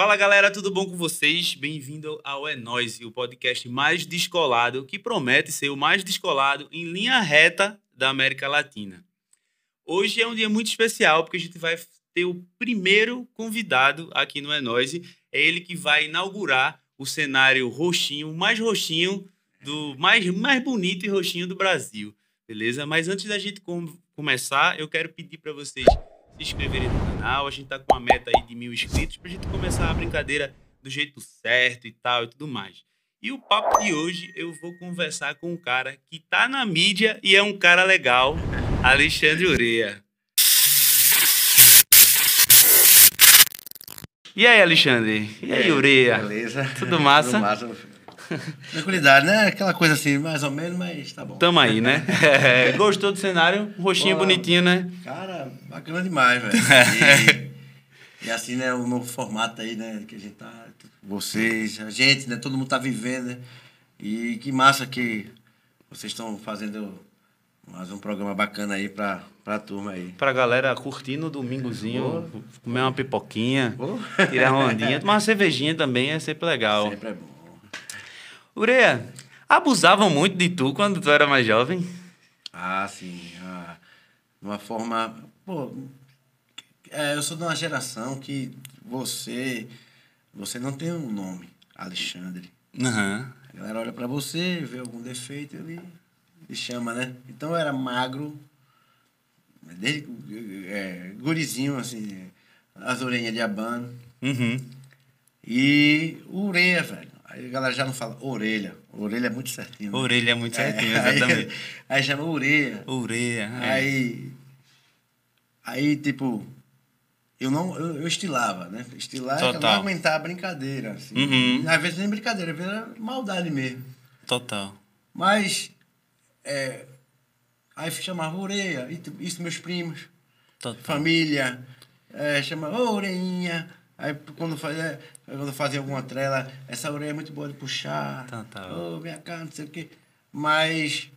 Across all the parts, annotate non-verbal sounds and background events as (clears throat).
Fala galera, tudo bom com vocês? Bem-vindo ao É Nós, o podcast mais descolado, que promete ser o mais descolado em linha reta da América Latina. Hoje é um dia muito especial porque a gente vai ter o primeiro convidado aqui no É Nós. É ele que vai inaugurar o cenário roxinho, mais roxinho, do mais, mais bonito e roxinho do Brasil, beleza? Mas antes da gente com, começar, eu quero pedir para vocês se inscreverem no canal. A gente tá com uma meta aí de mil inscritos pra gente começar a brincadeira do jeito certo e tal e tudo mais. E o papo de hoje eu vou conversar com um cara que tá na mídia e é um cara legal, Alexandre Ureia. E aí, Alexandre? E aí, Ureia? Beleza. Tudo massa? Tudo massa, meu filho. (laughs) Tranquilidade, né? Aquela coisa assim, mais ou menos, mas tá bom. Tamo aí, né? (laughs) É, gostou do cenário? Roxinho Boa. bonitinho, né? Cara, bacana demais, velho. (laughs) E, e assim, né, o novo formato aí, né, que a gente tá... Vocês, a gente, né, todo mundo tá vivendo, né? E que massa que vocês estão fazendo mais um programa bacana aí pra, pra turma aí. Pra galera curtir no domingozinho, comer uma pipoquinha, Oh. tirar uma ondinha, tomar uma cervejinha também é sempre legal. Sempre é bom. Ureia, abusavam muito de tu quando tu era mais jovem? Ah, sim. Ah, de uma forma. Pô, é, eu sou de uma geração que você. Você não tem um nome, Alexandre. Aham. A galera olha pra você, vê algum defeito ele, ele chama, né? Então eu era magro, desde é, gurizinho, assim, as orelhas de abano. Uhum. E ureia, velho. Aí a galera já não fala orelha. Orelha é muito certinho. né? Orelha é muito certinho, (laughs) É, exatamente. Aí, (laughs) aí chama ureia. Ureia. é. Aí, aí tipo, eu não, eu, eu estilava, né? Estilar é Total. não aguentar a brincadeira, assim. Uhum. Às vezes nem brincadeira, às vezes era maldade mesmo. Total. Mas, é, aí chamava e, tipo, isso meus primos, Total. família, é, chama ô orelhinha. Aí quando fazia, quando fazia alguma trela, essa orelha é muito boa de puxar. Tá, tá. Ô, vem cá, não sei o quê. Mas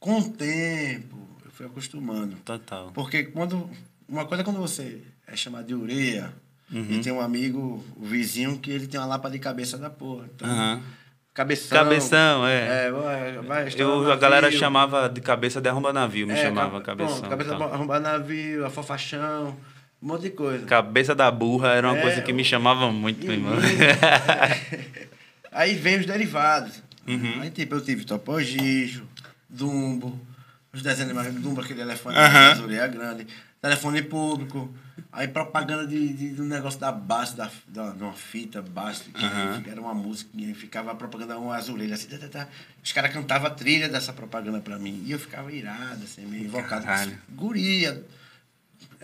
com o tempo eu fui acostumando. Total. Porque quando. Uma coisa é quando você é chamado de ureia, Uhum. e tem um amigo, o vizinho, que ele tem uma lapa de cabeça da porra. Então, Aham. Cabeção. Cabeção, é. É, vai, vai Eu, a galera chamava de cabeça de arromba navio, me É, chamava ca- cabeção. pronto, cabeça arrombar navio, afofachão, um monte de coisa. Cabeça da burra era uma É, coisa que me chamava muito, meu irmão. é. (laughs) Aí vem os derivados. Uhum. Aí tipo, eu tive topogijo, dumbo, os desenhos mais dumbo, aquele elefante Aham. azul é grande, telefone público, aí propaganda de, de, do negócio da base, da, da, de uma fita base, que Aham. era uma música, e ficava a propaganda uma azulelha, assim, tá, tá, tá. os caras cantavam a trilha dessa propaganda pra mim, e eu ficava irado, assim, meio invocado. Caralho. Guria,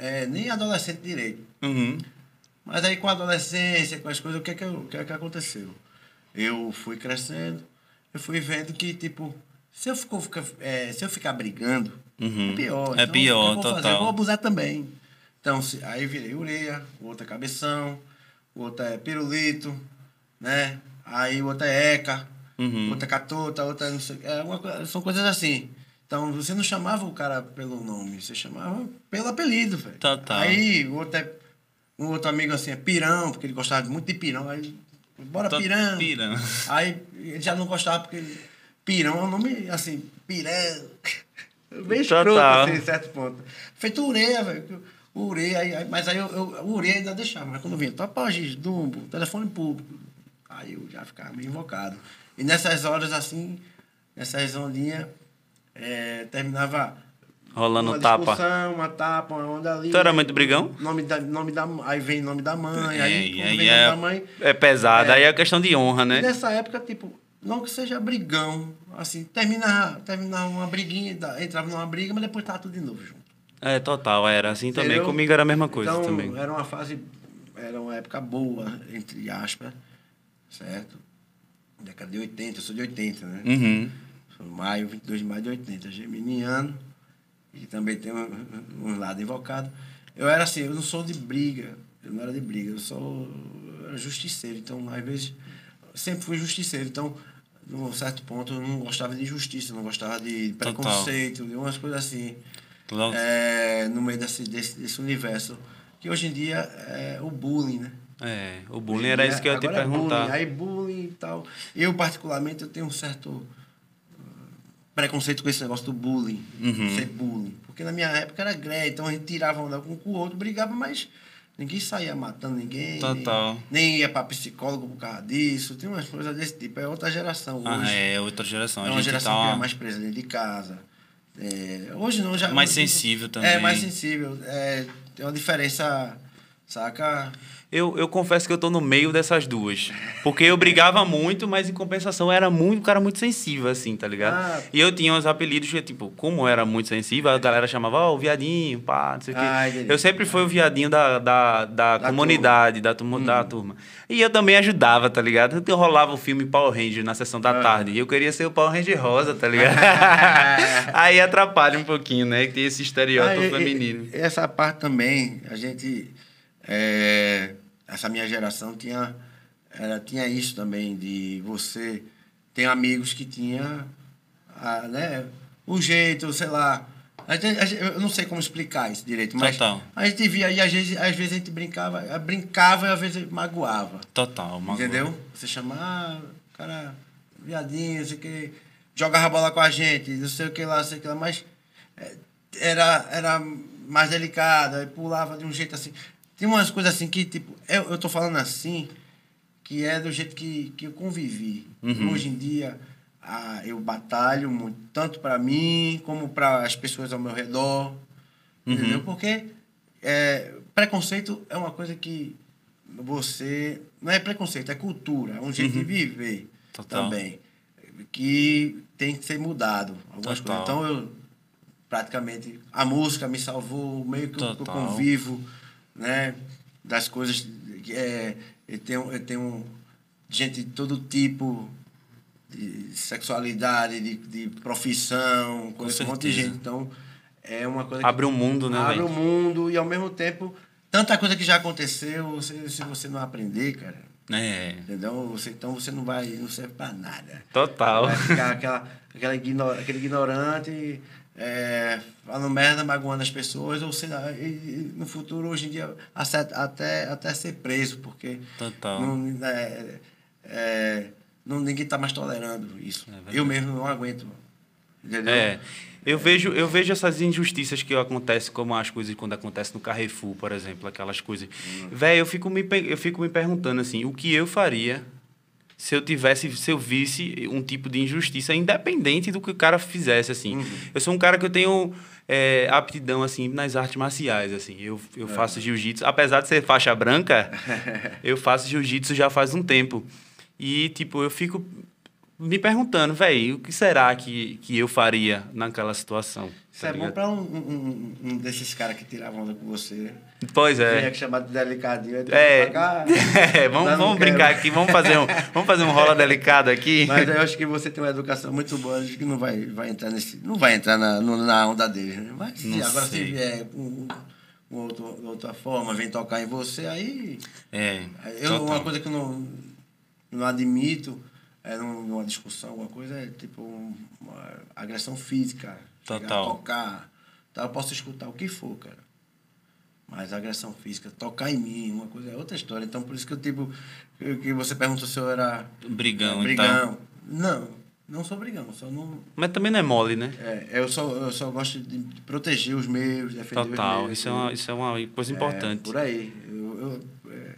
é, nem adolescente direito. Uhum. Mas aí com a adolescência, com as coisas, o que é que, eu- o que, é que aconteceu? Eu fui crescendo, eu fui vendo que, tipo, se eu, fico, ficar, é, se eu ficar brigando, Uhum. é pior. É pior, eu vou fazer, total. eu vou abusar também. Então, se, aí virei ureia, o outro é cabeção, o outro é pirulito, né? Aí o outro é eca, Uhum. o outro é catota, o outro é não sei, é uma, são coisas assim. Então, você não chamava o cara pelo nome, você chamava pelo apelido, velho. Total. Aí o outro é um outro amigo assim é pirão, porque ele gostava muito de pirão. Aí, bora Tô- pirão. pirão. (laughs) Aí ele já não gostava porque pirão é um nome assim, pirão. (laughs) Bem escroto, Total. assim, em certo ponto. Feito ureia, velho. Ureia, aí, mas aí eu, eu, ureia ainda deixava. Mas quando vinha topagis, dumbo, telefone público, aí eu já ficava meio invocado. E nessas horas assim, nessas ondinhas, é, terminava Rolando uma tapa. uma tapa, uma onda ali. Tu era muito brigão? Nome da, nome da, aí vem nome da mãe, É, aí, vem é, nome da mãe. é pesado, É. aí é questão de honra, né? nessa época, tipo, não que seja brigão, assim, terminava, terminava uma briguinha, entrava numa briga, mas depois tava tudo de novo junto. É, total, era assim também. Entendeu? Comigo era a mesma coisa então, também. era uma fase, era uma época boa, entre aspas, certo? Década de 80, eu sou de 80, né? Uhum. Maio, 22 de maio de 80, geminiano, e também tem um, um lado invocado. Eu era assim, eu não sou de briga, eu não era de briga, eu sou eu era justiceiro, então às vezes sempre fui justiceiro, então num certo ponto eu não gostava de injustiça, não gostava de Total. preconceito, de umas coisas assim, é, no meio desse, desse, desse universo, que hoje em dia é o bullying, né? É, o bullying era isso que eu ia te Agora é perguntar. bullying, aí bullying e tal. Eu, particularmente, eu tenho um certo preconceito com esse negócio do bullying. Uhum. Ser bullying. Porque na minha época era greve, então a gente tirava onda um com o outro, brigava, mas ninguém saía matando ninguém. Total. Nem, nem ia pra psicólogo por causa disso. Tem umas coisas desse tipo. É outra geração hoje. Ah, é outra geração. É a uma gente geração tá que é mais presa dentro de casa. É, hoje não, já. mais sensível também. É, mais sensível. É, tem uma diferença, saca? Eu, eu confesso que eu tô no meio dessas duas. Porque eu brigava muito, mas em compensação era muito, um cara muito sensível, assim, tá ligado? Ah. E eu tinha uns apelidos que, tipo, como eu era muito sensível, a galera chamava, ó, o viadinho, pá, não sei o quê. Ah, eu sempre fui o viadinho da, da, da, Da comunidade, da, turma, Hum. da turma. E eu também ajudava, tá ligado? Eu rolava o filme Power Ranger na sessão da Ah. tarde. E eu queria ser o Power Ranger rosa, tá ligado? (laughs) Aí atrapalha um pouquinho, né? Que tem esse estereótipo Ah, feminino. e- essa parte também, a gente. é, essa minha geração tinha, ela tinha isso também, de você. Tem amigos que tinha ah, né, o jeito, sei lá. A gente- a gente- eu não sei como explicar isso direito, mas Total. a gente via e às vezes, às vezes a gente brincava, brincava e às vezes magoava. Total, uma Entendeu? Você chama, ah, cara, viadinho, não sei que, jogava bola com a gente, não sei o que lá, sei o que lá, mas é, era, era mais delicado, aí pulava de um jeito assim. Tem umas coisas assim que, tipo, eu, eu tô falando assim, que é do jeito que, que eu convivi. Uhum. Hoje em dia, ah, eu batalho muito, tanto para mim como para as pessoas ao meu redor, Uhum. entendeu? Porque é, preconceito é uma coisa que você. Não é preconceito, é cultura, é um jeito de viver Uhum. Total. também. Que tem que ser mudado. Algumas Total. coisas. Então eu praticamente. A música me salvou, o meio que eu, que eu Total. convivo, né? Das coisas. que, É, eu, tenho, eu tenho gente de todo tipo de sexualidade, de, de profissão, conheço um monte de gente. Então, é uma coisa que Abre um mundo, né, abre o mundo e ao mesmo tempo tanta coisa que já aconteceu se, se você não aprender cara É, entendeu você então você não vai não serve pra nada total. vai ficar aquela, aquela igno- aquele ignorante é, falando merda magoando as pessoas ou lá e, e no futuro hoje em dia até até, ser preso porque Total. não, é, é, não ninguém tá mais tolerando isso verdade. eu mesmo não aguento entendeu É. Eu vejo, eu vejo essas injustiças que acontecem, como as coisas quando acontece no Carrefour, por exemplo, aquelas coisas. Véi, eu fico me eu fico me perguntando assim, o que eu faria se eu tivesse, se eu visse um tipo de injustiça independente do que o cara fizesse assim. Eu sou um cara que eu tenho é, aptidão assim nas artes marciais assim. Eu, eu faço jiu-jitsu, apesar de ser faixa branca, (laughs) eu faço jiu-jitsu já faz um tempo. E tipo, eu fico me perguntando, velho, o que será que, que eu faria naquela situação? Isso tá é bom ligado? pra um, um, um- um desses caras que tiravam onda com você. Pois é é. que chamado de delicadinho. É, cá, (laughs) é, vamos, vamos quero. brincar aqui, vamos fazer um, (laughs) vamos fazer um rola delicado aqui. Mas eu acho que você tem uma educação muito boa, acho que não vai, vai entrar nesse. Não vai entrar na, na onda dele, né? Mas se agora sei. se vier com, com outro, outra forma, vem tocar em você, aí. É, Eu, total. uma coisa que eu não, não admito é num- numa discussão, alguma coisa, é tipo uma agressão física. Total. tocar. Tá, eu posso escutar o que for, cara. Mas agressão física, tocar em mim, uma coisa é outra história. Então, por isso que eu, tipo, que você perguntou se eu era Brigão, é, e tal. brigão. Não, não sou brigão, só não. Mas também não é mole, né? É, eu, só, eu só gosto de proteger os meus, defender Total. os meus. Isso é uma, isso é uma coisa importante. É, por aí. Eu, eu, é,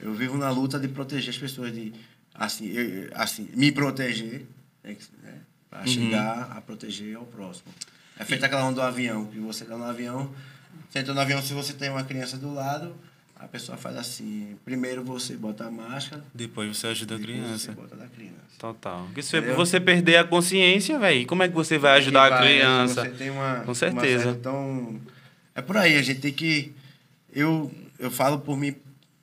eu vivo na luta de proteger as pessoas, de assim, eu- assim me proteger, né, né, para Uhum. chegar a proteger ao próximo. É feita aquela onda do avião, que você está no avião, você entra no avião, se você tem uma criança do lado, a pessoa faz assim, primeiro você bota a máscara, Depois você ajuda a depois criança. você bota da criança. Total. Porque se Entendeu? você perder a consciência, velho, como é que você vai ajudar que a vai, né? criança? Você tem uma, Com uma certeza. certa- então, é por aí, a gente tem que. Eu, eu falo por mim,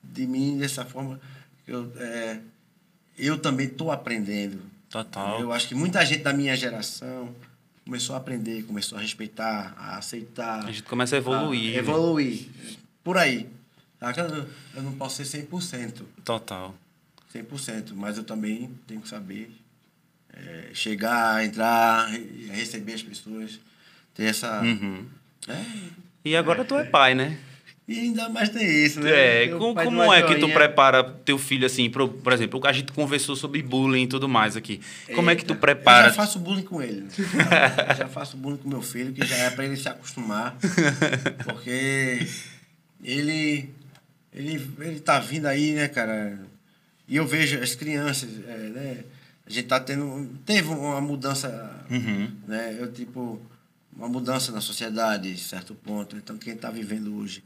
de mim dessa forma. Eu, é, eu também estou aprendendo. Total. Eu acho que muita gente da minha geração começou a aprender, começou a respeitar, a aceitar. A gente começa a evoluir. a evoluir. Por aí. Saca? Eu, não posso ser 100%. Total. 100%, mas eu também tenho que saber é, chegar, entrar, re- receber as pessoas, ter essa. Uhum. É, E agora tu é pai, né? E ainda mais tem isso, né? É, com- como é que tu joinha- prepara teu filho assim, pro, por exemplo, a gente conversou sobre bullying e tudo mais aqui. Como é que tu Eita, prepara? Eu já faço bullying com ele. (laughs) já faço bullying com meu filho, que já é para ele se acostumar. Porque ele, ele, ele tá vindo aí, né, cara? E eu vejo as crianças, é, né? A gente tá tendo. Teve uma mudança, Uhum. né? Eu, tipo, uma mudança na sociedade, certo ponto. Então, quem está vivendo hoje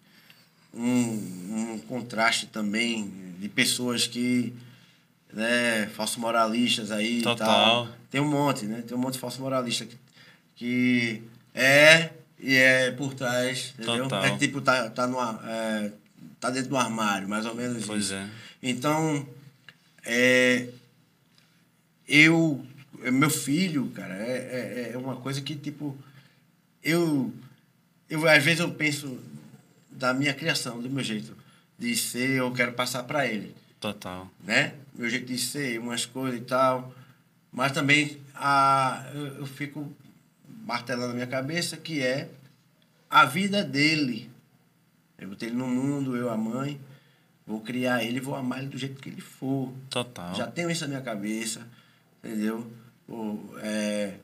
um, um contraste também de pessoas que né, falsos moralistas aí e Total. tal. Tem um monte, né? Tem um monte de falso moralista que, que é e é por trás, entendeu? Total. É tipo, tá, tá, no, é, tá dentro do armário, mais ou menos Pois isso. é. Então, é, eu, é, meu filho, cara, é, é, é uma coisa que, tipo, eu, eu, às vezes eu penso da minha criação, do meu jeito de ser, eu quero passar para ele, Total. né? Meu jeito de ser, umas coisas e tal. Mas também a, eu, eu fico martelando na minha cabeça que é a vida dele. Eu botei ele no mundo, eu, a mãe, vou criar ele, vou amar ele do jeito que ele for. Total. Já tenho isso na minha cabeça, entendeu? O, é,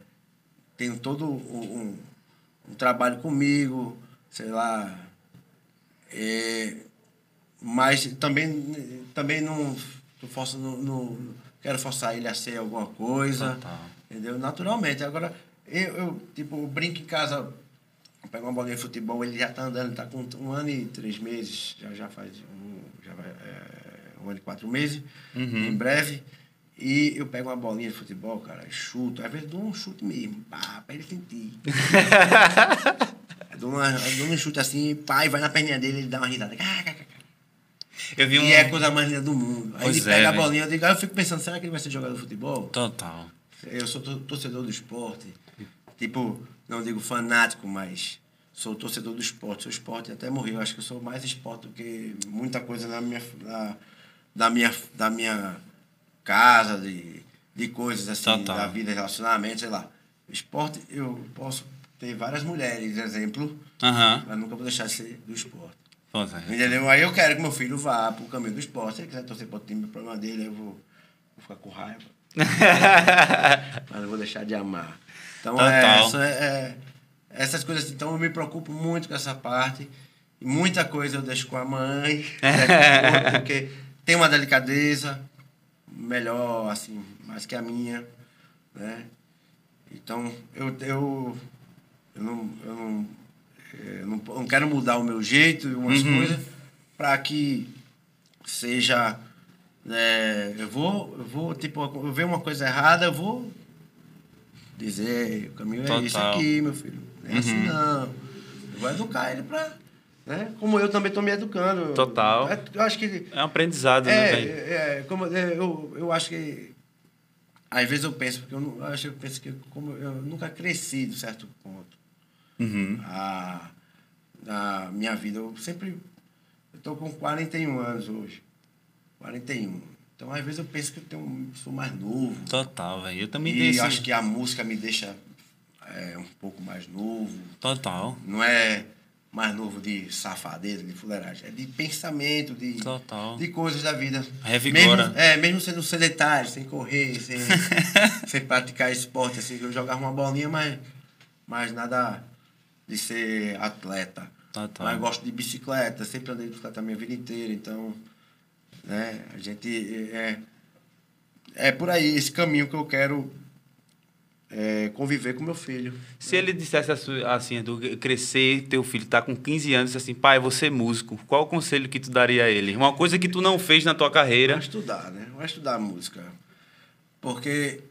tenho todo um, um, um trabalho comigo, sei lá. É, mas também, também não, forço, não, não quero forçar ele a ser alguma coisa. Total. Entendeu? Naturalmente. Agora, eu, eu tipo, eu brinco em casa, pego uma bolinha de futebol, ele já tá andando, ele tá com um ano e três meses, já, já faz um, já vai, é, um ano e quatro meses, Uhum. em breve. E eu pego uma bolinha de futebol, cara, chuto, às vezes dou um chute mesmo, pá, pra ele sentir. (laughs) dou, uma, dou um chute assim, e vai na perninha dele, ele dá uma risada. Eu vi um. E é a coisa mais linda do mundo. Aí Pois ele é, pega a velho. bolinha, eu, digo, eu fico pensando, será que ele vai ser jogador de futebol? Total. Eu sou tor- torcedor do esporte. Tipo, não digo fanático, mas sou torcedor do esporte. Sou esporte até morrer. Eu acho que eu sou mais esporte do que muita coisa na minha, na, da, minha, da minha casa, de, de coisas assim, Total. da vida, relacionamento, sei lá. Esporte, eu posso ter várias mulheres, exemplo, Aham. mas nunca vou deixar de ser do esporte. É. Entendeu? Aí eu quero que meu filho vá pro caminho do esporte. Se ele quiser torcer pro time, o problema dele, aí eu vou, vou ficar com raiva. (laughs) Mas eu vou deixar de amar. Então, é, essa, é- essas coisas. Então, eu me preocupo muito com essa parte. E muita coisa eu deixo com a mãe, (laughs) né, porque tem uma delicadeza melhor, assim, mais que a minha, né? Então, eu, eu, eu, não, eu, não, eu não, eu não quero mudar o meu jeito e umas Uhum. coisas para que seja é, eu vou, eu vou, tipo, eu ver uma coisa errada, eu vou dizer, o caminho é isso Total. aqui, meu filho. Não é assim Uhum. não. Eu vou educar ele pra. Né? Como eu também estou me educando. Total. Eu, eu acho que. É um aprendizado, né, É, velho? é, como, é, eu, eu acho que. Às vezes eu penso, porque eu, não, eu acho que eu penso que como eu nunca cresci de certo ponto Uhum. a, na minha vida. Eu sempre. Eu tô com 41 anos hoje. 41. Então, às vezes, eu penso que eu tenho, sou mais novo. Total, velho. Eu também E acho que a música me deixa é, um pouco mais novo. Total. Não é mais novo de safadeza, de fuleiragem. É de pensamento, de, Total. de coisas da vida. Revigora. Mesmo, é, mesmo sendo sedentário, sem correr, sem, (laughs) sem praticar esporte. Assim, eu jogava uma bolinha, mas, mas nada de ser atleta. Total. Mas gosto de bicicleta, sempre andei de bicicleta a minha vida inteira, então, né, a gente é, é por aí, esse caminho que eu quero é, conviver com meu filho. Se ele dissesse assim, Edu, crescer, teu filho tá com 15 anos, assim, pai, você é músico, qual o conselho que tu daria a ele? Uma coisa que tu não fez na tua carreira. Vai estudar, né? Vai estudar música. Porque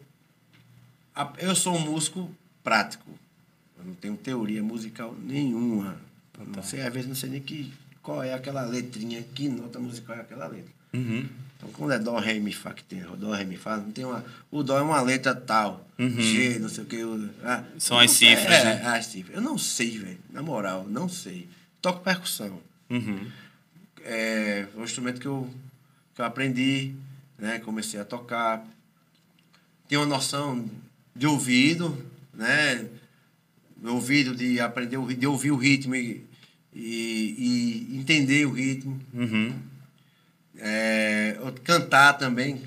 a- eu sou um músico prático. Eu não tenho teoria musical nenhuma. Eu Não sei, às vezes não sei nem que, qual é aquela letrinha, que nota musical é aquela letra. Uhum. Então, quando é Dó, Ré, Mi, Fá, que tem Dó, Ré, Mi, Fá, não tem uma... O Dó é uma letra tal. Uhum. G, não sei o que. ah, São as sei, cifras, é, né? as cifras. Eu não sei, velho. Na moral, não sei. Toco percussão. Uhum. É um instrumento que eu, que eu aprendi, né? Comecei a tocar. Tenho uma noção de ouvido, né? De ouvido, de aprender, de ouvir o ritmo e, e, e entender o ritmo. Uhum. É, cantar também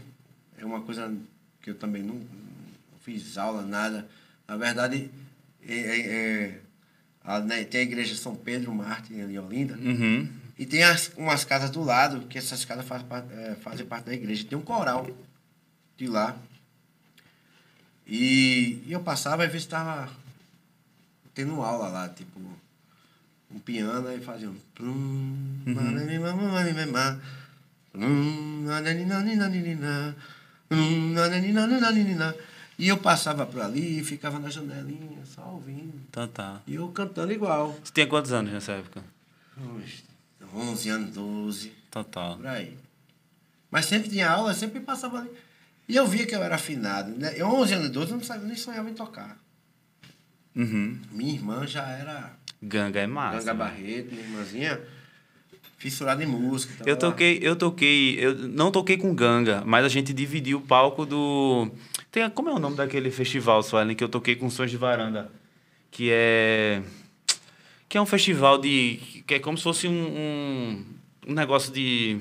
é uma coisa que eu também não, não fiz aula, nada. Na verdade, é, é, é, a- né, tem a igreja São Pedro Marte, ali em Olinda, Uhum. e tem as, umas casas do lado, que essas casas faz, é, fazem parte da igreja. Tem um coral de lá. E, e eu passava e estava tendo aula lá, tipo, um piano, aí fazia um. E eu passava por ali e ficava na janelinha, só ouvindo. Tá, tá. E eu cantando igual. Você tinha quantos anos nessa época? Uns 11 anos, 12, Total. por aí. Mas sempre tinha aula, sempre passava ali. E eu via que eu era afinado. Né? Eu, 11 anos, 12, eu não sabia, nem sonhava em tocar. Uhum. Minha irmã já era Ganga é massa. Ganga né? Barreto, minha irmãzinha, fissurada em música. então Eu toquei, eu toquei, eu não toquei com Ganga, mas a gente dividiu o palco do. Tem, como é o nome daquele festival, Suelen, que eu toquei com Sons de Varanda? Que é. Que é um festival de. que é como se fosse um. um, um negócio de.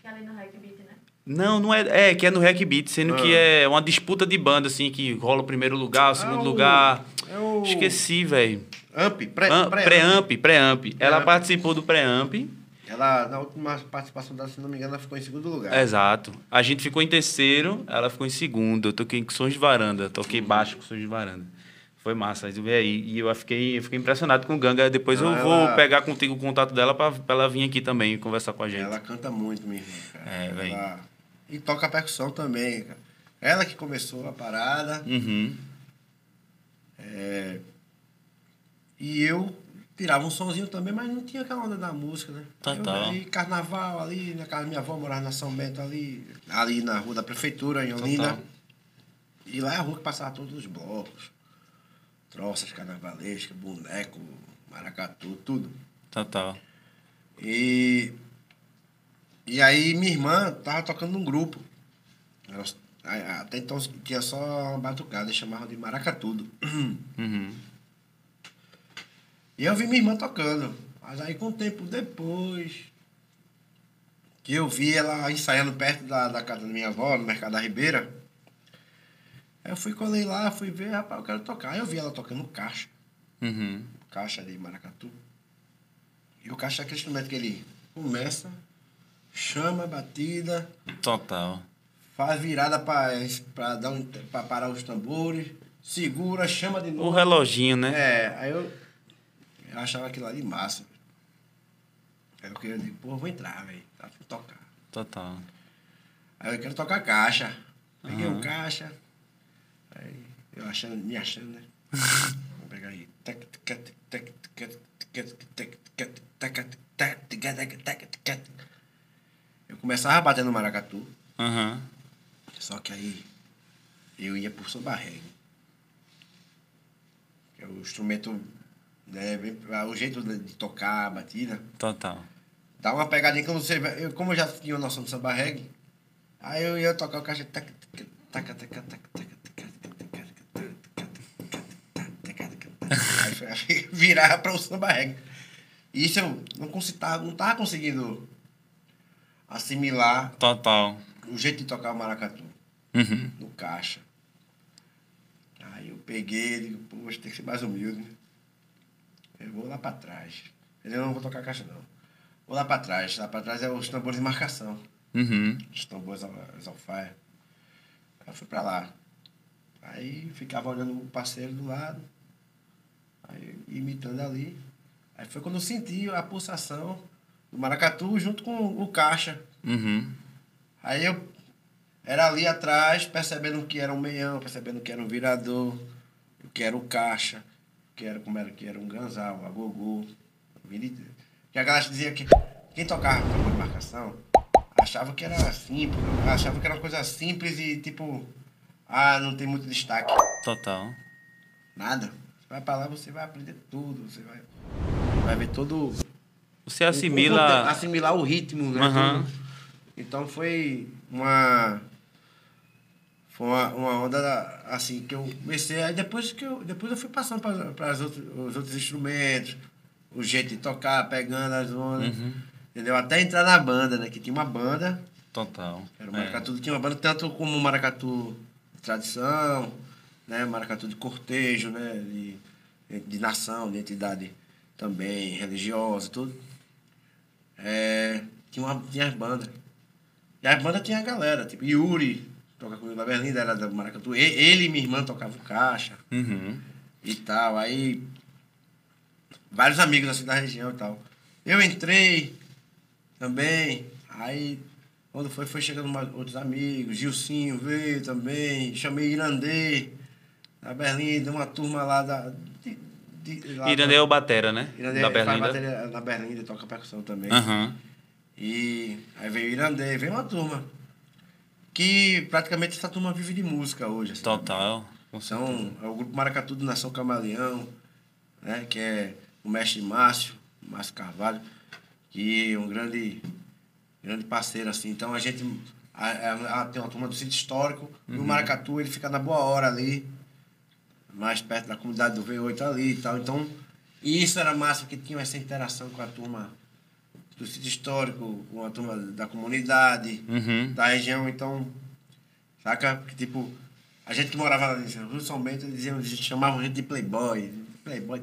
Que é ali no Hack Beat, né? Não, não é. É, que é no Hack Beat, sendo que Ah. é uma disputa de banda, assim, que rola o primeiro lugar, o segundo Ah, o- lugar. é o- Esqueci, velho. Amp, pré, Am- pré- Pré-amp, pré-amp. Ela Pré-amp. participou do pré-amp. Ela, na última participação dela, se não me engano, ela ficou em segundo lugar. Exato. A gente ficou em terceiro, ela ficou em segundo. Eu toquei com sons de varanda, toquei baixo com sons de varanda. Foi massa. Aí, aí, e eu fiquei, eu fiquei impressionado com o Ganga. Depois Não, eu vou ela- pegar contigo o contato dela pra, pra ela vir aqui também conversar com a gente. Ela canta muito, minha irmã. Cara. É, véi. Ela- E toca percussão também, cara. Ela que começou a parada. Uhum. é, E eu tirava um sonzinho também, mas não tinha aquela onda da música, né? Total. Eu, aí, carnaval ali, na casa da minha avó, morava na São Bento ali, ali na rua da prefeitura, em Olinda. Total. E lá é a rua que passava todos os blocos. Troças carnavalescas, boneco, maracatu, tudo. Total. E, e aí minha irmã tava tocando num grupo. Até então tinha só uma batucada, eles chamavam de maracatudo. Uhum. E eu vi minha irmã tocando. Mas aí com o tempo depois que eu vi ela ensaiando perto da, da casa da minha avó, no Mercado da Ribeira. Eu fui, colei lá, fui ver, rapaz, eu quero tocar. Aí eu vi ela tocando caixa, Uhum. caixa de maracatu. E o caixa é aquele instrumento que ele começa, chama a batida, Total. faz virada para dar um, pra parar os tambores, segura, chama de novo. O reloginho, né? É, aí eu, eu achava aquilo ali massa. Aí eu queria dizer, pô, vou entrar, velho. Tá pra tocar. Total. Aí eu quero tocar caixa. Peguei Aham. o caixa. Aí eu achando, me achando, né? Vou pegar aí. Eu começava batendo maracatu. Uhum. Só que aí eu ia por samba reggae. É o instrumento, né, o jeito de tocar a batida. Total. Dá uma pegadinha quando você. Eu, como eu já tinha uma noção do samba reggae, aí eu ia tocar o caixa. tac tac tac tac tac virar tac o samba reggae. tac isso eu não, tac não tava conseguindo assimilar Total. o jeito de tocar o maracatu Uhum. no caixa. Aí eu peguei digo, poxa, tem que ser mais humilde. Eu vou lá pra trás. Eu não vou tocar caixa, não. Vou lá pra trás. Lá pra trás é os tambores de marcação. Uhum. Os tambores al- os alfaia. Aí eu fui pra lá. Aí ficava olhando o parceiro do lado. Aí imitando ali. Aí foi quando eu senti a pulsação do maracatu junto com o caixa. Uhum. Aí eu era ali atrás, percebendo que era um meião, percebendo que era um virador, que era o caixa, que era como era que era um ganzal, a gogô. Que a galera dizia que quem tocava com marcação achava que era simples, achava que era uma coisa simples e tipo, ah, não tem muito destaque. Total. Nada. Você vai pra lá, você vai aprender tudo, você vai, vai ver todo Você assimila. assimilar o ritmo, né? Tudo. Então foi uma. Foi uma, uma onda assim que eu comecei. Aí depois que eu. Depois eu fui passando para os outros, os outros instrumentos. o jeito de tocar, pegando as ondas. Uhum. Entendeu? Até entrar na banda, né? Que tinha uma banda, Total. era o É. Maracatu tinha uma banda, tanto como o Maracatu de tradição, né? Maracatu de cortejo, né? De, de nação, de entidade também religiosa, tudo. É, tinha, uma, tinha as bandas. E as bandas tinha a galera, tipo, Yuri, toca comigo na Berlinda, era da Maracatu. Ele e minha irmã tocavam caixa Uhum. e tal. Aí, vários amigos assim da região e tal. Eu entrei também. Aí, quando foi, foi chegando mais outros amigos. Gilcinho veio também. Chamei Irandê, da Berlim, deu uma turma lá da. De, lá Irandê é o Batera, né? Irandê da Berlinda. bateria na Berlinda, toca percussão também. Aham. E aí veio Irandê, veio uma turma. Que praticamente essa turma vive de música hoje. assim. Total. São, é o grupo Maracatu do Nação Camaleão, né, que é o mestre Márcio, Márcio Carvalho, que é um grande, grande parceiro, assim. Então a gente a, a- a- tem uma turma do sítio histórico, e o Maracatu ele fica na boa hora ali, mais perto da comunidade do V8 ali e tal. Então, e isso era massa, porque tinha essa interação com a turma do sítio histórico, com a turma da comunidade Uhum. da região, então, saca? Porque, tipo, a gente que morava ali em Rio São Bento, eles, diziam, chamavam a gente de playboy. Playboy.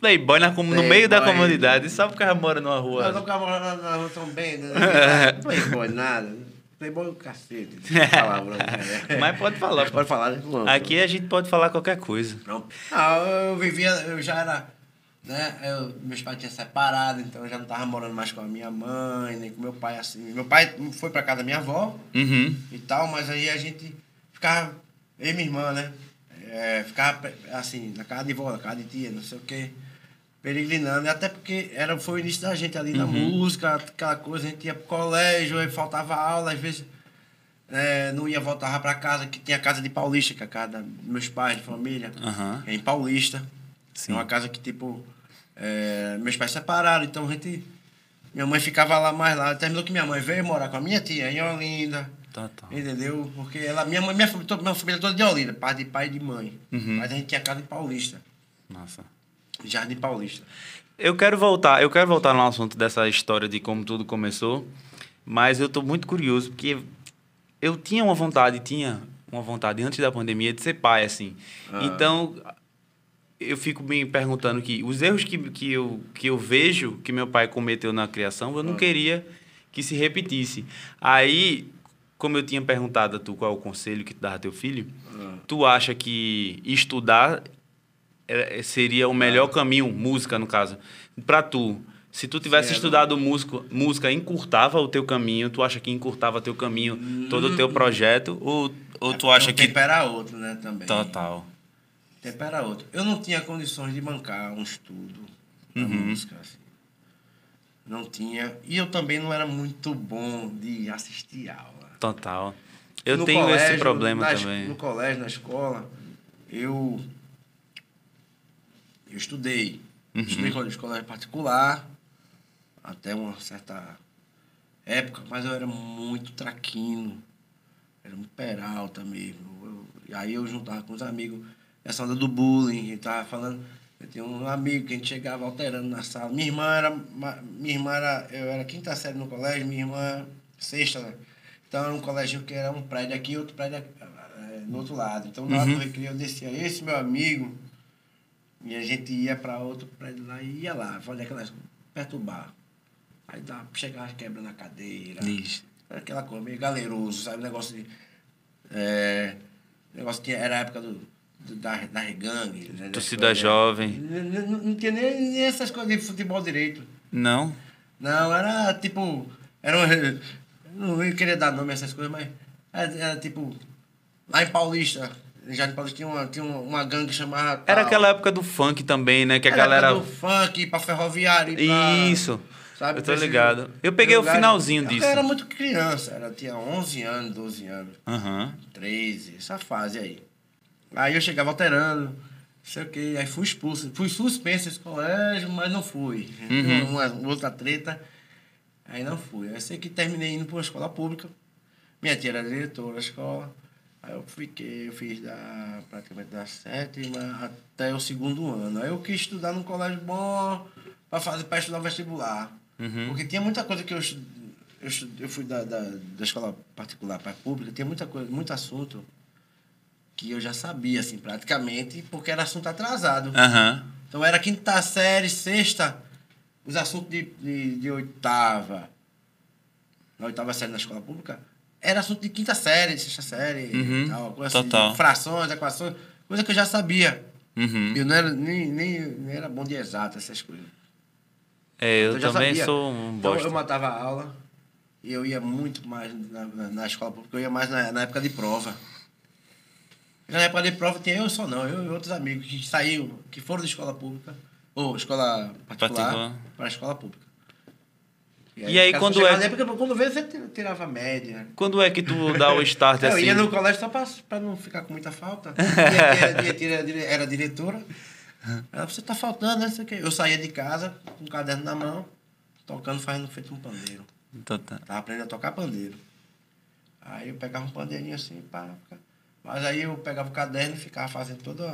Playboy na, com- no Playboy. meio da comunidade. Só porque ela mora numa rua. não ficava morando na Rua São Bento, né? (laughs) Playboy nada. Playboy é o cacete. (laughs) Palavrão, né? Mas pode falar. Pode falar, né? Aqui a gente pode falar qualquer coisa. Não, não eu vivia, eu já era, né? Eu, meus pais tinham separado, então eu já não tava morando mais com a minha mãe, nem com meu pai, assim. Meu pai foi pra casa da minha avó, Uhum. e tal, mas aí a gente ficava, eu e minha irmã, né? É, ficava assim, na casa de vó, na casa de tia, não sei o quê, peregrinando, e até porque era, foi o início da gente ali na música, aquela coisa, a gente ia pro colégio, aí faltava aula, às vezes é, não ia voltar pra casa, que tinha a casa de Paulista, que é a casa dos meus pais, de família, é em Paulista. Sim. É uma casa que, tipo, é, meus pais separaram, então a gente. Minha mãe ficava lá mais lá. Terminou que minha mãe veio morar com a minha tia em Olinda. Total. Entendeu? Porque ela, minha mãe, minha família, toda, minha família toda de Olinda, pai de pai e de mãe. Uhum. Mas a gente tinha casa em Paulista, Nossa. Jardim Paulista. Eu quero voltar, eu quero voltar no assunto dessa história de como tudo começou, mas eu tô muito curioso porque eu tinha uma vontade, tinha uma vontade antes da pandemia de ser pai, assim. Ah. Então, eu fico me perguntando que os erros que, que, eu, que eu vejo que meu pai cometeu na criação, eu não queria que se repetisse. Aí, como eu tinha perguntado a tu qual é o conselho que tu dava a teu filho, tu acha que estudar seria o melhor caminho, música no caso, para tu? Se tu tivesse Sim, é estudado música, música encurtava o teu caminho, tu acha que encurtava teu caminho, todo o teu projeto, ou, ou tu acha o que... tempo era outro, né, também. Total. O tempo era outro. Eu não tinha condições de bancar um estudo na Uhum. música, assim. Não tinha. E eu também não era muito bom de assistir aula. Total. Eu No tenho esse colégio, problema na também. No colégio, na escola, eu, eu estudei. Uhum. Estudei em escola particular até uma certa época, mas eu era muito traquino. Era muito peralta mesmo. Eu- e aí eu juntava com os amigos essa onda do bullying, gente tava falando. Eu tinha um amigo que a gente chegava alterando na sala. Minha irmã era. Minha irmã era. Eu era quinta série no colégio, minha irmã sexta, né? Então era um colégio que era um prédio aqui e outro prédio eh, no outro lado. Então na hora do recreio eu descia esse meu amigo e a gente ia para outro prédio lá e ia lá, fazer aquelas. perturbar. Aí dá, chegava quebrando a cadeira. Isso. Aquela coisa meio galeroso, sabe? Negócio de. É, negócio que era a época do, do- da, da regangue. Né? Torcida jovem. Não, não- não tinha nem, nem essas coisas de futebol direito. Não? Não, era tipo. Era um, (laughs) não ia querer dar nome a essas coisas, mas. Era, era tipo. Lá em Paulista. Já em Paulista tinha uma, tinha uma, gangue chamada. Era aquela época do funk também, né? Que a Era galera... do funk, pra ferroviário. e Pra, Isso. sabe, eu tô pra esse- ligado. Eu peguei o lugar. finalzinho Eu disso. era muito criança, era, tinha 11 anos, 12 anos. Aham. 13, essa fase aí. Aí eu chegava alterando, sei o quê, aí fui expulso. Fui suspenso desse colégio, mas não fui. Uhum. Uma, uma outra treta, aí não fui. Aí sei que terminei indo para uma escola pública. Minha tia era diretora da escola. Aí eu fiquei, eu fiz da, praticamente da sétima até o segundo ano. Aí eu quis estudar num colégio bom para fazer para estudar vestibular. Uhum. Porque tinha muita coisa que eu eu, eu fui da, da, da escola particular para a pública, tinha muita coisa, muito assunto que eu já sabia, assim, praticamente, porque era assunto atrasado. Aham. Então era quinta série, sexta, os assuntos de, de, de oitava, na oitava série na escola pública, era assunto de quinta série, de sexta série, Uhum, e tal, coisa assim, total. frações, equações, coisa que eu já sabia. Uhum. Eu não era, nem, nem, nem era bom de exato essas coisas. É, eu Então, também sabia. sou um Então bosta. eu matava a aula e eu ia muito mais na, na, na escola pública, eu ia mais na, na época de prova. Na época de prova tinha eu só não, eu e outros amigos que saíam, que foram de escola pública, ou escola particular, Particular. para a escola pública. E aí, ficava quando sossegado, é- Porque quando veio você tirava média. Quando é que tu dá o start (laughs) Eu assim? ia no colégio só para não ficar com muita falta. (laughs) Era, era diretora. Ela, você tá faltando, né? Eu saía de casa com o caderno na mão, tocando, fazendo feito um pandeiro. Então tá. Tava aprendendo a tocar pandeiro. Aí eu pegava um pandeirinho assim, pá. Mas aí eu pegava o caderno e ficava fazendo todo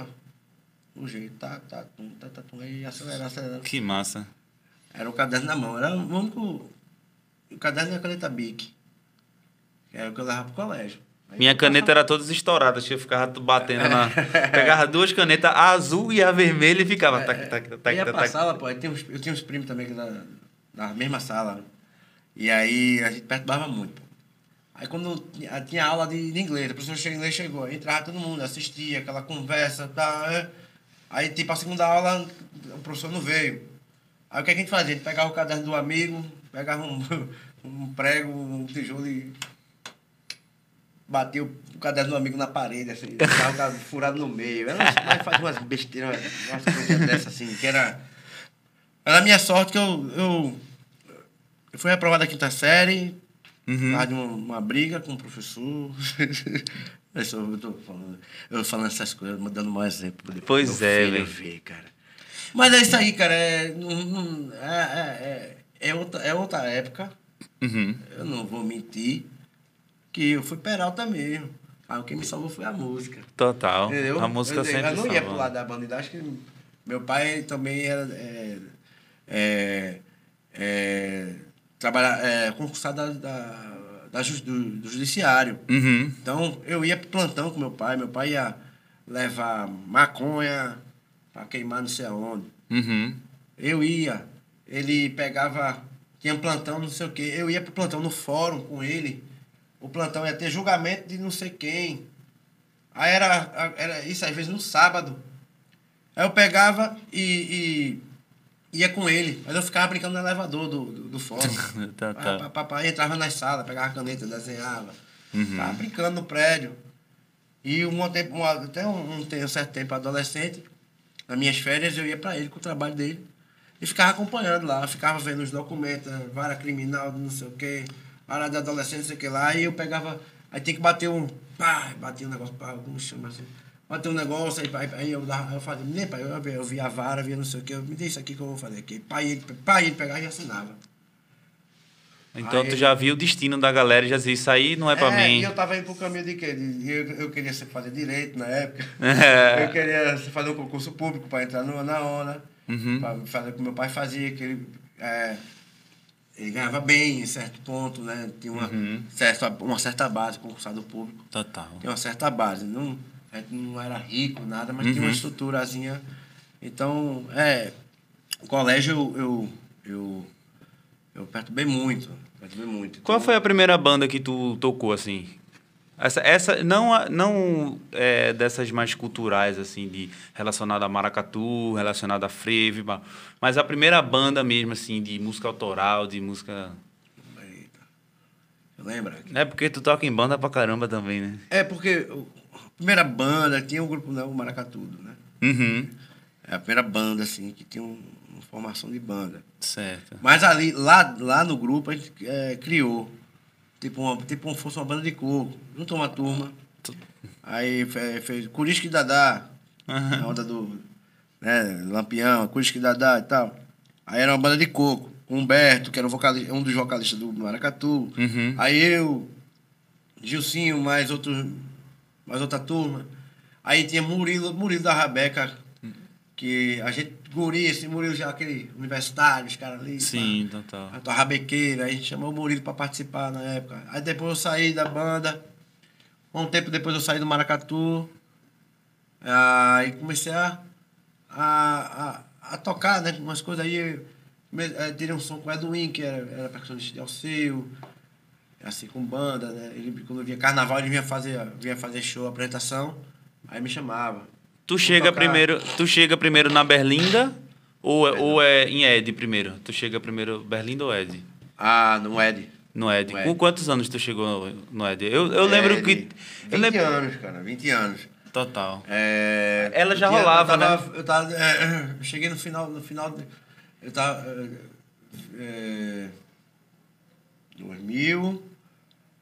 o jeito. Tá, tá, tum, tá, tá, tum, aí acelerando, acelerando. Que massa. Era o caderno na mão. Era o único. O caderno e a caneta Bic. Que era o que eu levava pro colégio. Aí Minha eu caneta era todas estouradas, que eu ficava batendo na. (laughs) Pegava duas canetas, a azul e a vermelha e ficava. Tac, tac, tac, eu ia tac, pra tac. sala, pô. aí tem uns- eu tinha uns primos também que da, da mesma sala. E aí a gente perturbava muito, pô. Aí quando tinha, tinha aula de, de inglês, a professora de inglês chegou, entrava todo mundo, assistia, aquela conversa, tá, é. Aí tipo a segunda aula, o professor não veio. Aí o que a gente fazia? A gente pegava o caderno do amigo, pegava um, um prego, um tijolo e batia o caderno do amigo na parede, assim, caderno furado no meio. Mas fazia umas besteiras, umas coisas dessas, assim, que era. Era a minha sorte que eu, eu, eu fui reprovado da quinta série, Uhum. causa de uma, uma briga com o professor. (laughs) eu, sou- eu tô falando, eu falando essas coisas, dando um exemplo. depois Pois é, velho. Mas é isso aí, cara. É, não- não- é, é, é, é outra, é outra época. Uhum. Eu não vou mentir que eu fui peralta mesmo. Aí o que me salvou foi a música. Total. Entendeu? A música eu, sempre Eu não ia pro lado da bandidagem, que meu pai também era. É, é, é, é, concursado da, da, da do, do judiciário. Uhum. Então eu ia pro plantão com meu pai. Meu pai ia levar maconha pra queimar não sei aonde. Uhum. Eu ia. Ele pegava. Tinha plantão, não sei o quê. Eu ia pro plantão no fórum com ele. O plantão ia ter julgamento de não sei quem. Aí era, era isso, às vezes no sábado. Aí eu pegava e, e ia com ele. Mas eu ficava brincando no elevador do, do, do fórum. (laughs) Tá, tá. pá, pá, pá, entrava nas salas, pegava caneta, desenhava. Uhum. Tava brincando no prédio. E um tempo, um, até um, um, um certo tempo adolescente, nas minhas férias, eu ia para ele com o trabalho dele. E ficava acompanhando lá, ficava vendo os documentos, vara criminal, não sei o quê, vara de adolescente, não sei o que lá. E eu pegava, aí tem que bater um, pá, batia um negócio, pá, como chama assim. Bater um negócio, aí, aí, aí eu, eu fazia, nem pai, eu, eu via a vara, via não sei o que, me dê isso aqui que eu vou fazer aqui. Pai, ele, pai, ele pegava e assinava. Então Aí- tu já viu o destino da galera e já dizia, isso aí não é pra mim. E eu tava indo pro caminho de quê? Eu, eu queria fazer direito na época. É. (laughs) Eu queria fazer um concurso público para entrar no, na ONA. Uhum. Pra fazer o que meu pai fazia, que ele, é, ele ganhava bem em certo ponto, né? Tinha uma, Uhum. certa, uma certa base, concursado público. Total. Tinha uma certa base. Não, a gente não era rico, nada, mas tinha Uhum. uma estruturazinha. Então, é. O colégio eu, eu, eu, eu perturbei muito. Perturbei muito. Qual Então, foi a primeira banda que tu tocou, assim? Essa, essa não, não é dessas mais culturais, assim, de relacionada a maracatu, relacionada a frevo, e ba- mas a primeira banda mesmo, assim, de música autoral, de música... Lembra? É porque tu toca em banda pra caramba também, né? É porque a primeira banda tinha o grupo, né, o Maracatudo, né? Uhum. É a primeira banda, assim, que tinha um- uma formação de banda. Certo. Mas ali, lá, lá no grupo, a gente é, criou. Tipo, uma, tipo como fosse uma banda de coco. Juntou uma turma. Aí fe- fez Curisco e Dadá. Na onda do né, Lampião, Curisco e Dadá e tal. Aí era uma banda de coco. Com Humberto, que era o vocalista, um dos vocalistas do Maracatu. Uhum. Aí eu, Gilcinho, mais outros mais outra turma. Aí tinha Murilo, Murilo da Rabeca, que a gente, guri, esse Murilo já aquele universitário, os caras ali. Sim, pá. total. A tua rabequeira, a gente chamou o Murilo para participar na época. Aí depois eu saí da banda. Um tempo depois eu saí do Maracatu. Aí comecei a, a, a, a tocar, né? Umas coisas aí. Eh, Tirei um som com o Edwin, que era, era percussionista de Alceu. Assim, com banda, né? Ele, quando via carnaval, ele vinha fazer, vinha fazer show, apresentação. Aí me chamava. Tu chega tocar. primeiro, tu chega primeiro na Berlinda ou, é- ou é em Ed primeiro? Tu chega primeiro Berlinda ou Ed? Ah, no Ed. No Ed. No Ed. Com quantos anos tu chegou no Ed? Eu, eu lembro Ed, que 20 eu lembro anos, cara, 20 anos. total. É, Ela já rolava, eu tava, né? Eu tava, é, eu cheguei no final, no final, de- eu tava, é, é, 2000,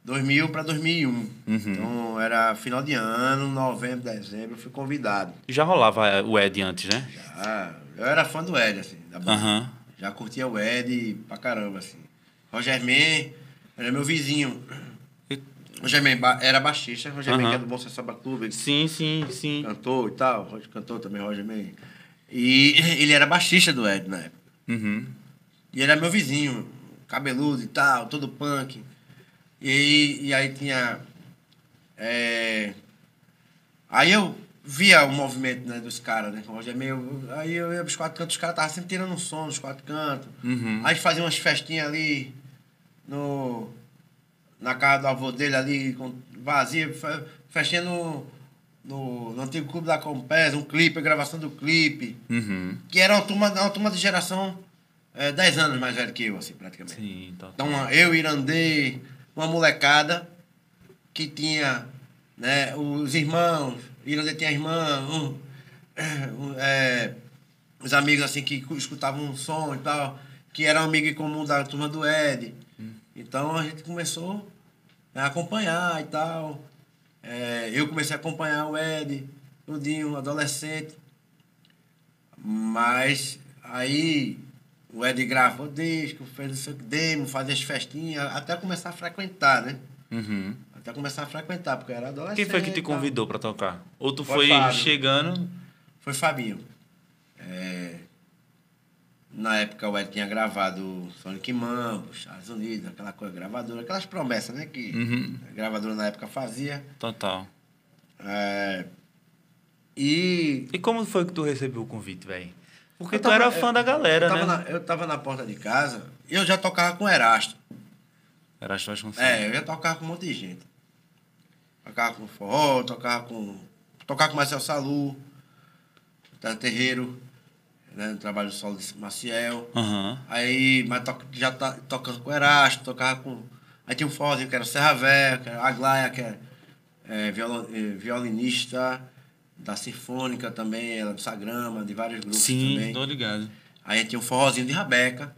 2000 para 2001. Então era final de ano, novembro, dezembro, eu fui convidado. Já rolava o Ed antes, né? Ah, eu era fã do Ed, assim, da banda. Aham. Já curtia o Ed pra caramba, assim. Roger Man era meu vizinho. Roger Man era baixista, Roger Man Aham. que é do Bom Samba Clube, Sim, sim, sim. cantor e tal, cantou também, Roger Man. E (laughs) ele era baixista do Ed na época. Uhum. E ele era meu vizinho, cabeludo e tal, todo punk. E, aí- e aí tinha. é, Aí eu via o movimento né, dos caras, né? O Roger meio. Aí eu ia pros quatro cantos, os caras estavam sempre tirando um som nos quatro cantos. Uhum. Aí fazia umas festinhas ali no. Na casa do avô dele ali, com vazia, fe- festinha no, no, no antigo clube da Compés, um clipe, a gravação do clipe. Uhum. Que era uma turma, uma turma de geração é, 10 anos mais velho que eu, assim, praticamente. Sim. Então, eu, Irandê, uma molecada que tinha né, os irmãos, Irandê tinha irmã, (coughs) um, é, os amigos assim que escutavam um som e tal, que era um amigo em comum da turma do Ed. Então a gente começou a acompanhar e tal. É, eu comecei a acompanhar o Ed, tudinho, adolescente. Mas aí o Ed gravou disco, fez o seu demo, fazia as festinhas, até começar a frequentar, né? Uhum. Até começar a frequentar, porque eu era adolescente. Quem foi que te convidou pra tocar? Ou tu Foi foi chegando? Foi Fabinho. É, Na época o Ed tinha gravado Sonic Mambo, Estados Unidos, aquela coisa, gravadora, aquelas promessas, né? Que Uhum. a gravadora na época fazia. Total. É, E. E como foi que tu recebeu o convite, velho? Porque eu tu tava- era fã da galera, eu tava né? Na, eu tava na porta de casa e eu já tocava com o Erasto. Era as tuas É, eu já tocava com um monte de gente. Tocava com forró, tocava com. Tocava com Marcel Salu, Tano Terreiro, né, no trabalho solo de Maciel. Aham. Aí, mas to, já tá tocando com Erasto, tocava com. Aí tinha um forrozinho que era o Serra Véia, que era a Aglaia, que é, é, violo- é, violinista da Sinfônica também, ela do Sagrama, de vários grupos Sim, também. tô ligado. Aí tinha um forrozinho de Rabeca.